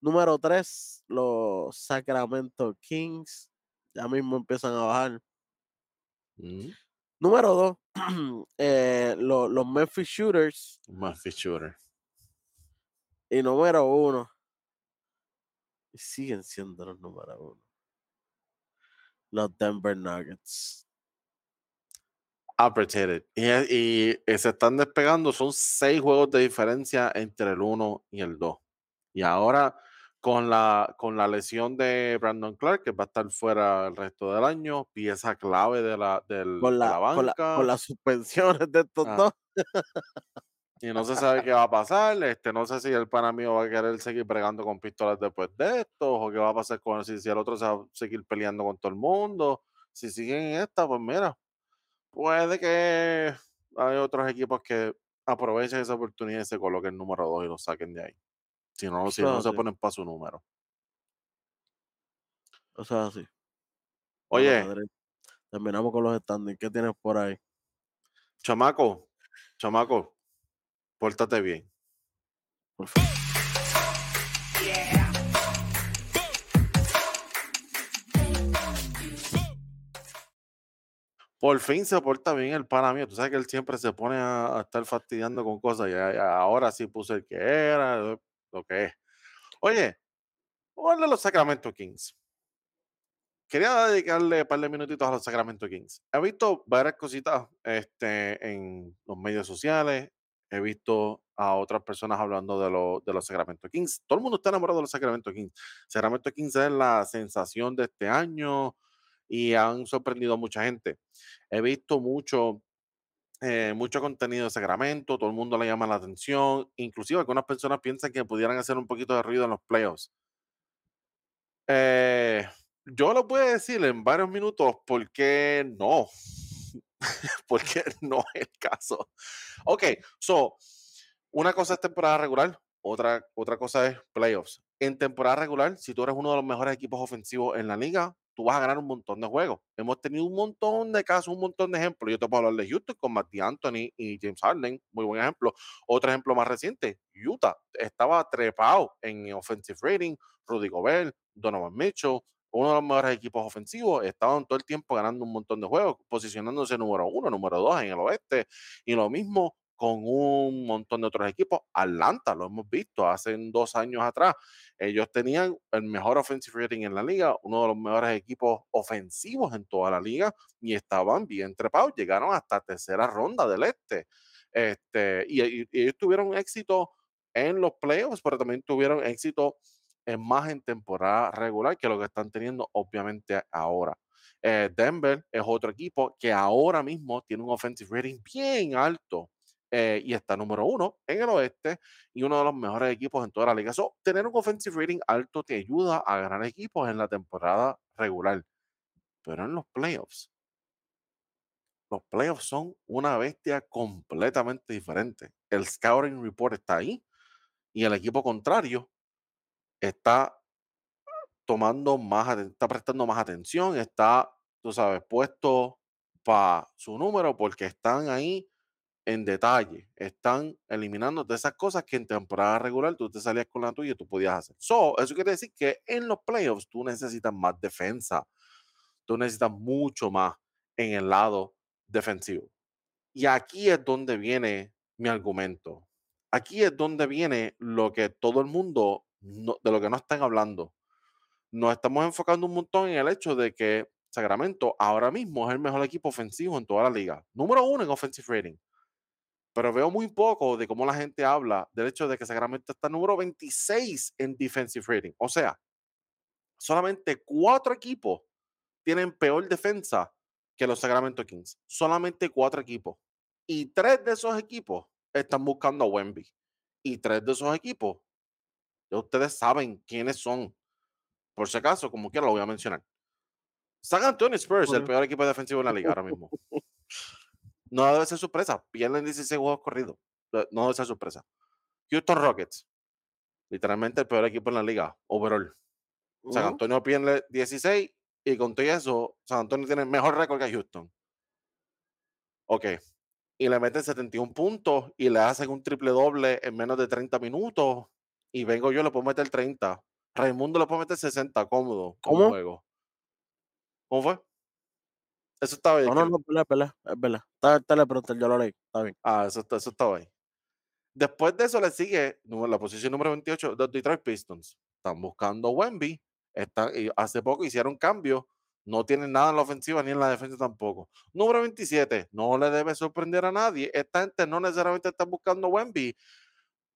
Número 3, los Sacramento Kings. Ya mismo empiezan a bajar. Mm, Número 2, eh, lo- los Memphis Shooters. Más shooter. Y número 1. Y siguen siendo los número 1. Los Denver Nuggets. Appreciated. Y, y, eh, se están despegando, son seis juegos de diferencia entre el 1 y el 2. Y ahora con la, con la lesión de Brandon Clark, que va a estar fuera el resto del año, pieza clave de la, del- Con, de la, la con, la- banca. con las suspensiones de estos Ah. dos. Y no se sabe qué va a pasar. Este, no sé si el pana mío va a querer seguir bregando con pistolas después de esto, o qué va a pasar con si, si el otro se va a seguir peleando con todo el mundo. Si siguen en esta, pues mira, puede que hay otros equipos que aprovechen esa oportunidad y se coloquen número 2 y lo saquen de ahí. Si no, si no se ponen para su número. O sea, sí. Oye, terminamos con los standings. ¿Qué tienes por ahí? chamaco, chamaco, pórtate bien. Por favor. Por fin se porta bien el pana mío. Tú sabes que él siempre se pone a, a estar fastidiando con cosas y a- a- ahora sí puse el que era, lo- que es. Oye, vamos a los Sacramento Kings. Quería dedicarle un par de minutitos a los Sacramento Kings. He visto varias cositas este, en los medios sociales. He visto a otras personas hablando de, lo- de los Sacramento Kings. Todo el mundo está enamorado de los Sacramento Kings. Sacramento Kings es la sensación de este año y han sorprendido a mucha gente. He visto mucho, eh, mucho contenido de Sacramento, todo el mundo le llama la atención, inclusive algunas personas piensan que pudieran hacer un poquito de ruido en los playoffs. Eh, yo lo puedo decir en varios minutos por qué no, porque no es el caso. Ok, so, una cosa es temporada regular, otra, otra cosa es playoffs. En temporada regular, si tú eres uno de los mejores equipos ofensivos en la liga, tú vas a ganar un montón de juegos. Hemos tenido un montón de casos, un montón de ejemplos. Yo te puedo hablar de Houston con Matty Anthony y James Harden, muy buen ejemplo. Otro ejemplo más reciente, Utah estaba trepado en offensive rating, Rudy Gobert, Donovan Mitchell, uno de los mejores equipos ofensivos, estaban todo el tiempo ganando un montón de juegos, posicionándose número uno, número dos en el oeste, y lo mismo con un montón de otros equipos. Atlanta, lo hemos visto hace dos años atrás, ellos tenían el mejor offensive rating en la liga, uno de los mejores equipos ofensivos en toda la liga, y estaban bien trepados, llegaron hasta tercera ronda del este. Este, y, ellos tuvieron éxito en los playoffs, pero también tuvieron éxito en más en temporada regular que lo que están teniendo obviamente ahora. Eh, Denver es otro equipo que ahora mismo tiene un offensive rating bien alto eh, y está número uno en el oeste y uno de los mejores equipos en toda la liga. So, tener un offensive rating alto te ayuda a ganar equipos en la temporada regular, pero en los playoffs, los playoffs son una bestia completamente diferente. El scouting report está ahí y el equipo contrario está tomando más, está prestando más atención, está, tú sabes, puesto para su número porque están ahí en detalle, están eliminando de esas cosas que en temporada regular tú te salías con la tuya y tú podías hacer. So, eso quiere decir que en los playoffs tú necesitas más defensa, tú necesitas mucho más en el lado defensivo. Y aquí es donde viene mi argumento. Aquí es donde viene lo que todo el mundo, no- de lo que no están hablando nos estamos enfocando un montón en el hecho de que Sacramento ahora mismo es el mejor equipo ofensivo en toda la liga. Número uno en offensive rating. Pero veo muy poco de cómo la gente habla del hecho de que Sacramento está número 26 en defensive rating. O sea, solamente cuatro equipos tienen peor defensa que los Sacramento Kings. Solamente cuatro equipos. Y tres de esos equipos están buscando a Wemby. Y tres de esos equipos Ya ustedes saben quiénes son. Por si acaso, como quiera lo voy a mencionar. San Antonio Spurs, el peor equipo defensivo en la liga ahora mismo. No debe ser sorpresa. Pierden 16 juegos corridos. Eh, No debe ser sorpresa. Houston Rockets. Literalmente el peor equipo en la liga. Overall. San. Antonio pierde 16 y con todo eso, San Antonio tiene mejor récord que Houston. Ok. Y le meten 71 puntos y le hacen un triple doble en menos de 30 minutos. Y vengo yo, le puedo meter 30. Raimundo le puede meter 60 cómodo ¿Cómo? juego. ¿Cómo fue? Eso estaba ahí. No, no, no, es verdad, es verdad. Es verdad. Está, está la pregunta, yo lo leí. Está bien. Ah, eso, está- eso estaba ahí. Después de eso le sigue la posición número 28, los Detroit Pistons. Están buscando a Wemby. Están, hace poco hicieron cambios. No tienen nada en la ofensiva ni en la defensa tampoco. Número 27, no le debe sorprender a nadie. Esta gente no necesariamente está buscando a Wemby,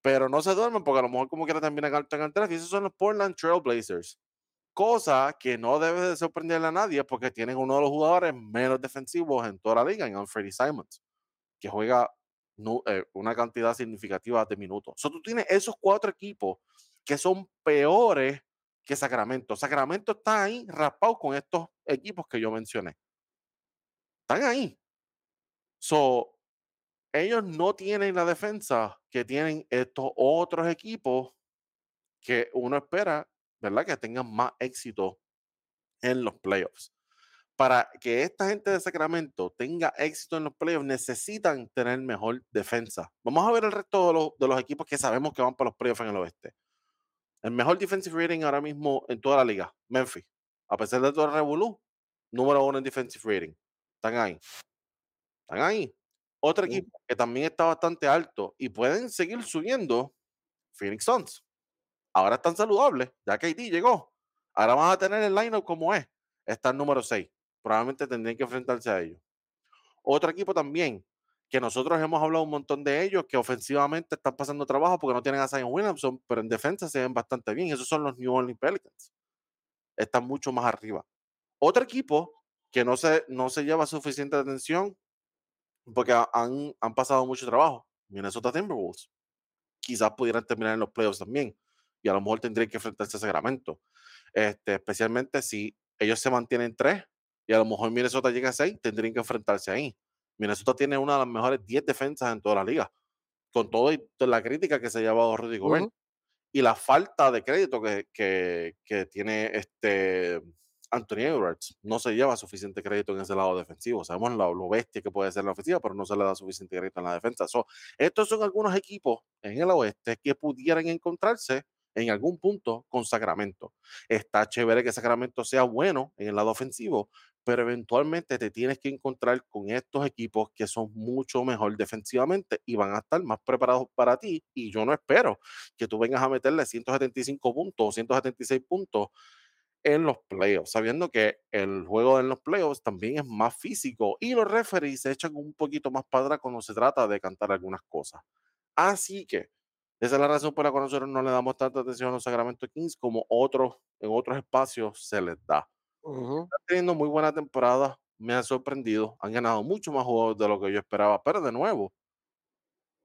pero no se duermen porque a lo mejor como quiera terminan alto en el draft. Y esos son los Portland Trail Blazers. Cosa que no debe de sorprender a nadie porque tienen uno de los jugadores menos defensivos en toda la liga, en Freddie Simons, que juega eh, una cantidad significativa de minutos. So, tú tienes esos cuatro equipos que son peores que Sacramento. Sacramento está ahí raspado con estos equipos que yo mencioné. Están ahí. So, ellos no tienen la defensa que tienen estos otros equipos que uno espera, ¿verdad? Que tengan más éxito en los playoffs. Para que esta gente de Sacramento tenga éxito en los playoffs, necesitan tener mejor defensa. Vamos a ver el resto de los, de los equipos que sabemos que van para los playoffs en el oeste. El mejor defensive rating ahora mismo en toda la liga, Memphis. A pesar de todo el revolú, número uno en defensive rating. Están ahí. Están ahí. Otro equipo que también está bastante alto y pueden seguir subiendo, Phoenix Suns. Ahora están saludables, ya KD llegó. Ahora van a tener el lineup como es. Está el número 6. Probablemente tendrían que enfrentarse a ellos. Otro equipo también, que nosotros hemos hablado un montón de ellos, que ofensivamente están pasando trabajo porque no tienen a Zion Williamson, pero en defensa se ven bastante bien. Esos son los New Orleans Pelicans. Están mucho más arriba. Otro equipo que no se, no se lleva suficiente atención porque ha- han, han pasado mucho trabajo. Minnesota Timberwolves. Quizás pudieran terminar en los playoffs también. Y a lo mejor tendrían que enfrentarse a Sacramento. Este, especialmente si ellos se mantienen tres y a lo mejor Minnesota llega a seis, tendrían que enfrentarse ahí. Minnesota tiene una de las mejores 10 defensas en toda la liga, con toda la crítica que se ha llevado Rudy Gobert Ujú. y la falta de crédito que, que, que tiene este Anthony Edwards. No se lleva suficiente crédito en ese lado defensivo. Sabemos lo, lo bestia que puede ser la ofensiva, pero no se le da suficiente crédito en la defensa. So, estos son algunos equipos en el oeste que pudieran encontrarse en algún punto con Sacramento. Está chévere que Sacramento sea bueno en el lado ofensivo, pero eventualmente te tienes que encontrar con estos equipos que son mucho mejor defensivamente y van a estar más preparados para ti. Y yo no espero que tú vengas a meterle 175 puntos o 176 puntos en los playoffs, sabiendo que el juego en los playoffs también es más físico y los referees se echan un poquito más atrás cuando se trata de cantar algunas cosas. Así que esa es la razón por la cual nosotros no le damos tanta atención a los Sacramento Kings como otros en otros espacios se les da. Ujú. Están teniendo muy buena temporada, me han sorprendido, han ganado mucho más juegos de lo que yo esperaba, pero de nuevo,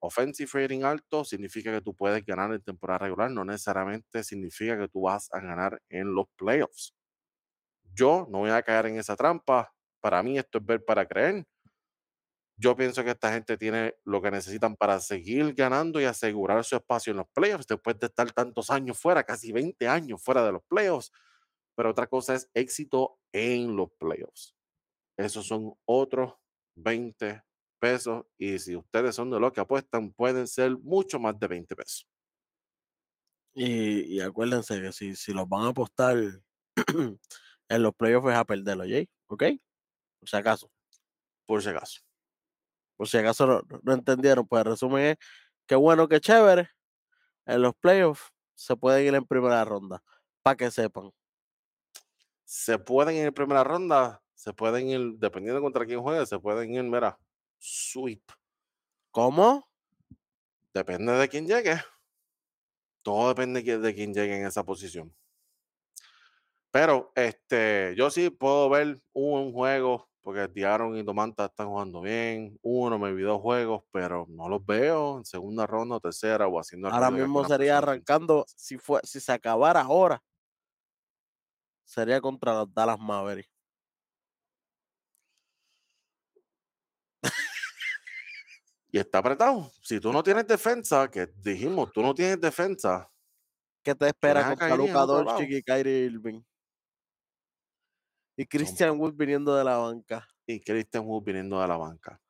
offensive rating alto significa que tú puedes ganar en temporada regular, no necesariamente significa que tú vas a ganar en los playoffs. Yo no voy a caer en esa trampa, para mí esto es ver para creer. Yo pienso que esta gente tiene lo que necesitan para seguir ganando y asegurar su espacio en los playoffs después de estar tantos años fuera, casi 20 años fuera de los playoffs. Pero otra cosa es éxito en los playoffs. Esos son otros 20 pesos y si ustedes son de los que apuestan pueden ser mucho más de 20 pesos. Y, y acuérdense que si, si los van a apostar en los playoffs es a perderlo, ¿ok? Por si acaso, Por si acaso. Por si acaso no, no entendieron, pues el resumen es que bueno, que chévere, en los playoffs se pueden ir en primera ronda, para que sepan. Se pueden ir en primera ronda, se pueden ir, dependiendo contra quién juegue, se pueden ir, mira, sweep. ¿Cómo? Depende de quién llegue. Todo depende de, de quién llegue en esa posición. Pero este, yo sí puedo ver un juego, porque Diaron y Domanta están jugando bien. Uno, me vi dos juegos, pero no los veo en segunda ronda o tercera o haciendo Ahora mismo sería arrancando, si fue, si se acabara ahora, sería contra los Dallas Mavericks. Y está apretado. Si tú no tienes defensa, que dijimos, tú no tienes defensa, ¿Qué te espera contra Luka Doncic y Kyrie Irving? Y Christian Wood viniendo de la banca. y Christian Wood viniendo de la banca.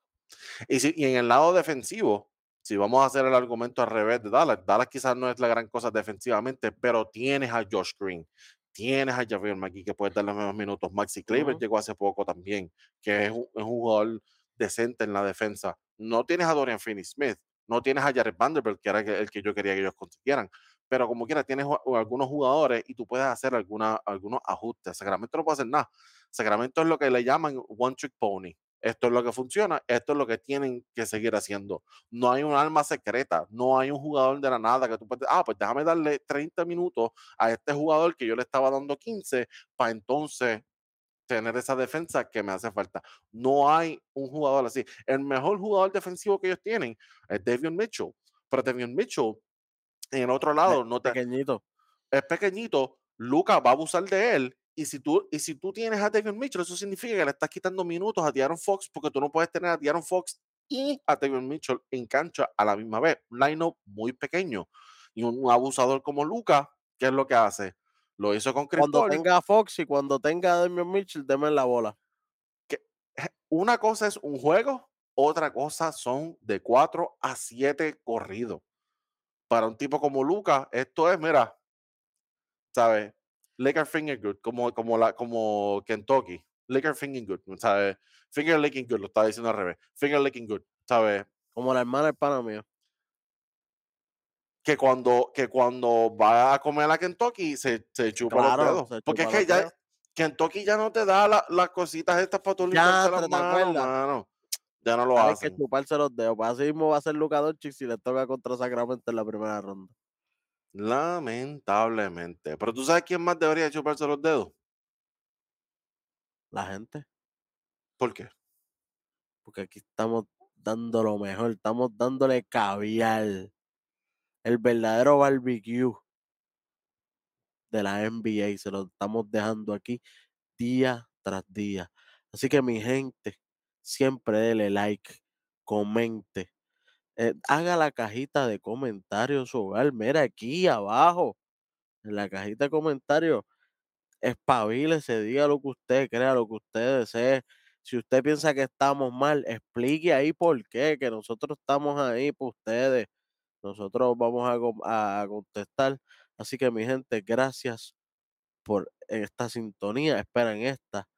Y, si, y en el lado defensivo, si vamos a hacer el argumento al revés de Dallas, Dallas quizás no es la gran cosa defensivamente, pero tienes a Josh Green, tienes a Javier McGee que puede darle menos minutos. Maxi Kleber Ujú. llegó hace poco también, que es un, es un jugador decente en la defensa. No tienes a Dorian Finney-Smith, no tienes a Jared Vanderbilt, que era el que yo quería que ellos consiguieran. Pero como quiera, tienes algunos jugadores y tú puedes hacer alguna, algunos ajustes. Sacramento no puede hacer nada. Sacramento es lo que le llaman one trick pony. Esto es lo que funciona, esto es lo que tienen que seguir haciendo. No hay un alma secreta, no hay un jugador de la nada que tú puedes, ah, pues déjame darle 30 minutos a este jugador que yo le estaba dando 15 para entonces tener esa defensa que me hace falta. No hay un jugador así. El mejor jugador defensivo que ellos tienen es Davion Mitchell, pero Davion Mitchell en el otro lado no te, Pequeñito. es pequeñito, Luca va a abusar de él. Y si tú, y si tú tienes a Davion Mitchell, eso significa que le estás quitando minutos a De'Aaron Fox porque tú no puedes tener a De'Aaron Fox y a Davion Mitchell en cancha a la misma vez. Un line muy pequeño. Y un, un abusador como Luca, ¿qué es lo que hace? Lo hizo con Chris Cuando Paul. tenga a Fox y cuando tenga a Damian Mitchell, deme la bola. que una cosa es un juego, otra cosa son de 4 a 7 corridos. Para un tipo como Luca, esto es, mira, ¿sabes? Lick our finger good, como, como, la, como Kentucky. Lick our finger good, ¿sabes? Finger licking good, lo estaba diciendo al revés. Finger licking good, ¿sabes? Como la hermana del pana mío. Que cuando, que cuando va a comer a Kentucky se, se chupa Claro, los dedos. Porque es que ya. Kentucky ya no te da la- las cositas estas para Ya, limpiarte las ¿te manos. Ya no lo hay que chuparse los dedos. Pues así mismo va a ser Luka Doncic si le toca contra Sacramento en la primera ronda. Lamentablemente. Pero tú sabes quién más debería chuparse los dedos. La gente. ¿Por qué? Porque aquí estamos dando lo mejor. Estamos dándole caviar. El verdadero barbecue de la NBA. Se lo estamos dejando aquí día tras día. Así que mi gente, siempre dele like, comente, eh, haga la cajita de comentarios en su hogar. Mira aquí abajo, en la cajita de comentarios, espabilese, diga lo que usted crea, lo que usted desee. Si usted piensa que estamos mal, explique ahí por qué, que nosotros estamos ahí por ustedes. Nosotros vamos a, a contestar. Así que mi gente, gracias por esta sintonía, esperan esta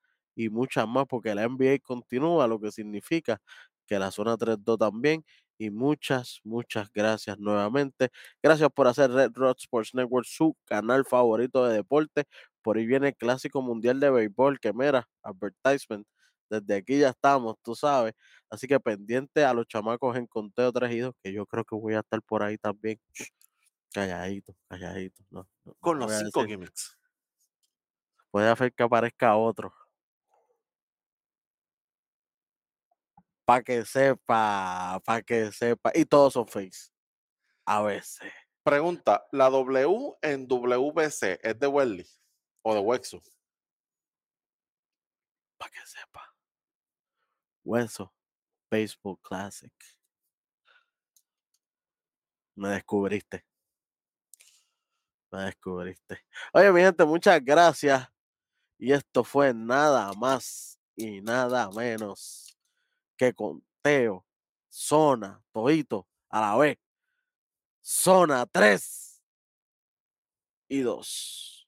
y muchas más porque la NBA continúa, lo que significa que la zona 3-2 también. Y muchas, muchas gracias nuevamente. Gracias por hacer Red Rod Sports Network su canal favorito de deporte. Por ahí viene el Clásico Mundial de Béisbol, que mira, advertisement. Desde aquí ya estamos, tú sabes. Así que pendiente a los chamacos en conteo 3 y 2, que yo creo que voy a estar por ahí también. Calladito, calladito. No, no, no Con los cinco gimmicks. puede hacer que aparezca otro. Para que sepa, para que sepa. Y todos son face. A veces. Pregunta, ¿la W en WBC es de Welly o de Wexu? Para que sepa. Hueso. Baseball Classic. Me descubriste. Me descubriste. Oye, mi gente, muchas gracias. Y esto fue nada más y nada menos que conteo, zona, todito, a la vez. Zona 3 y 2.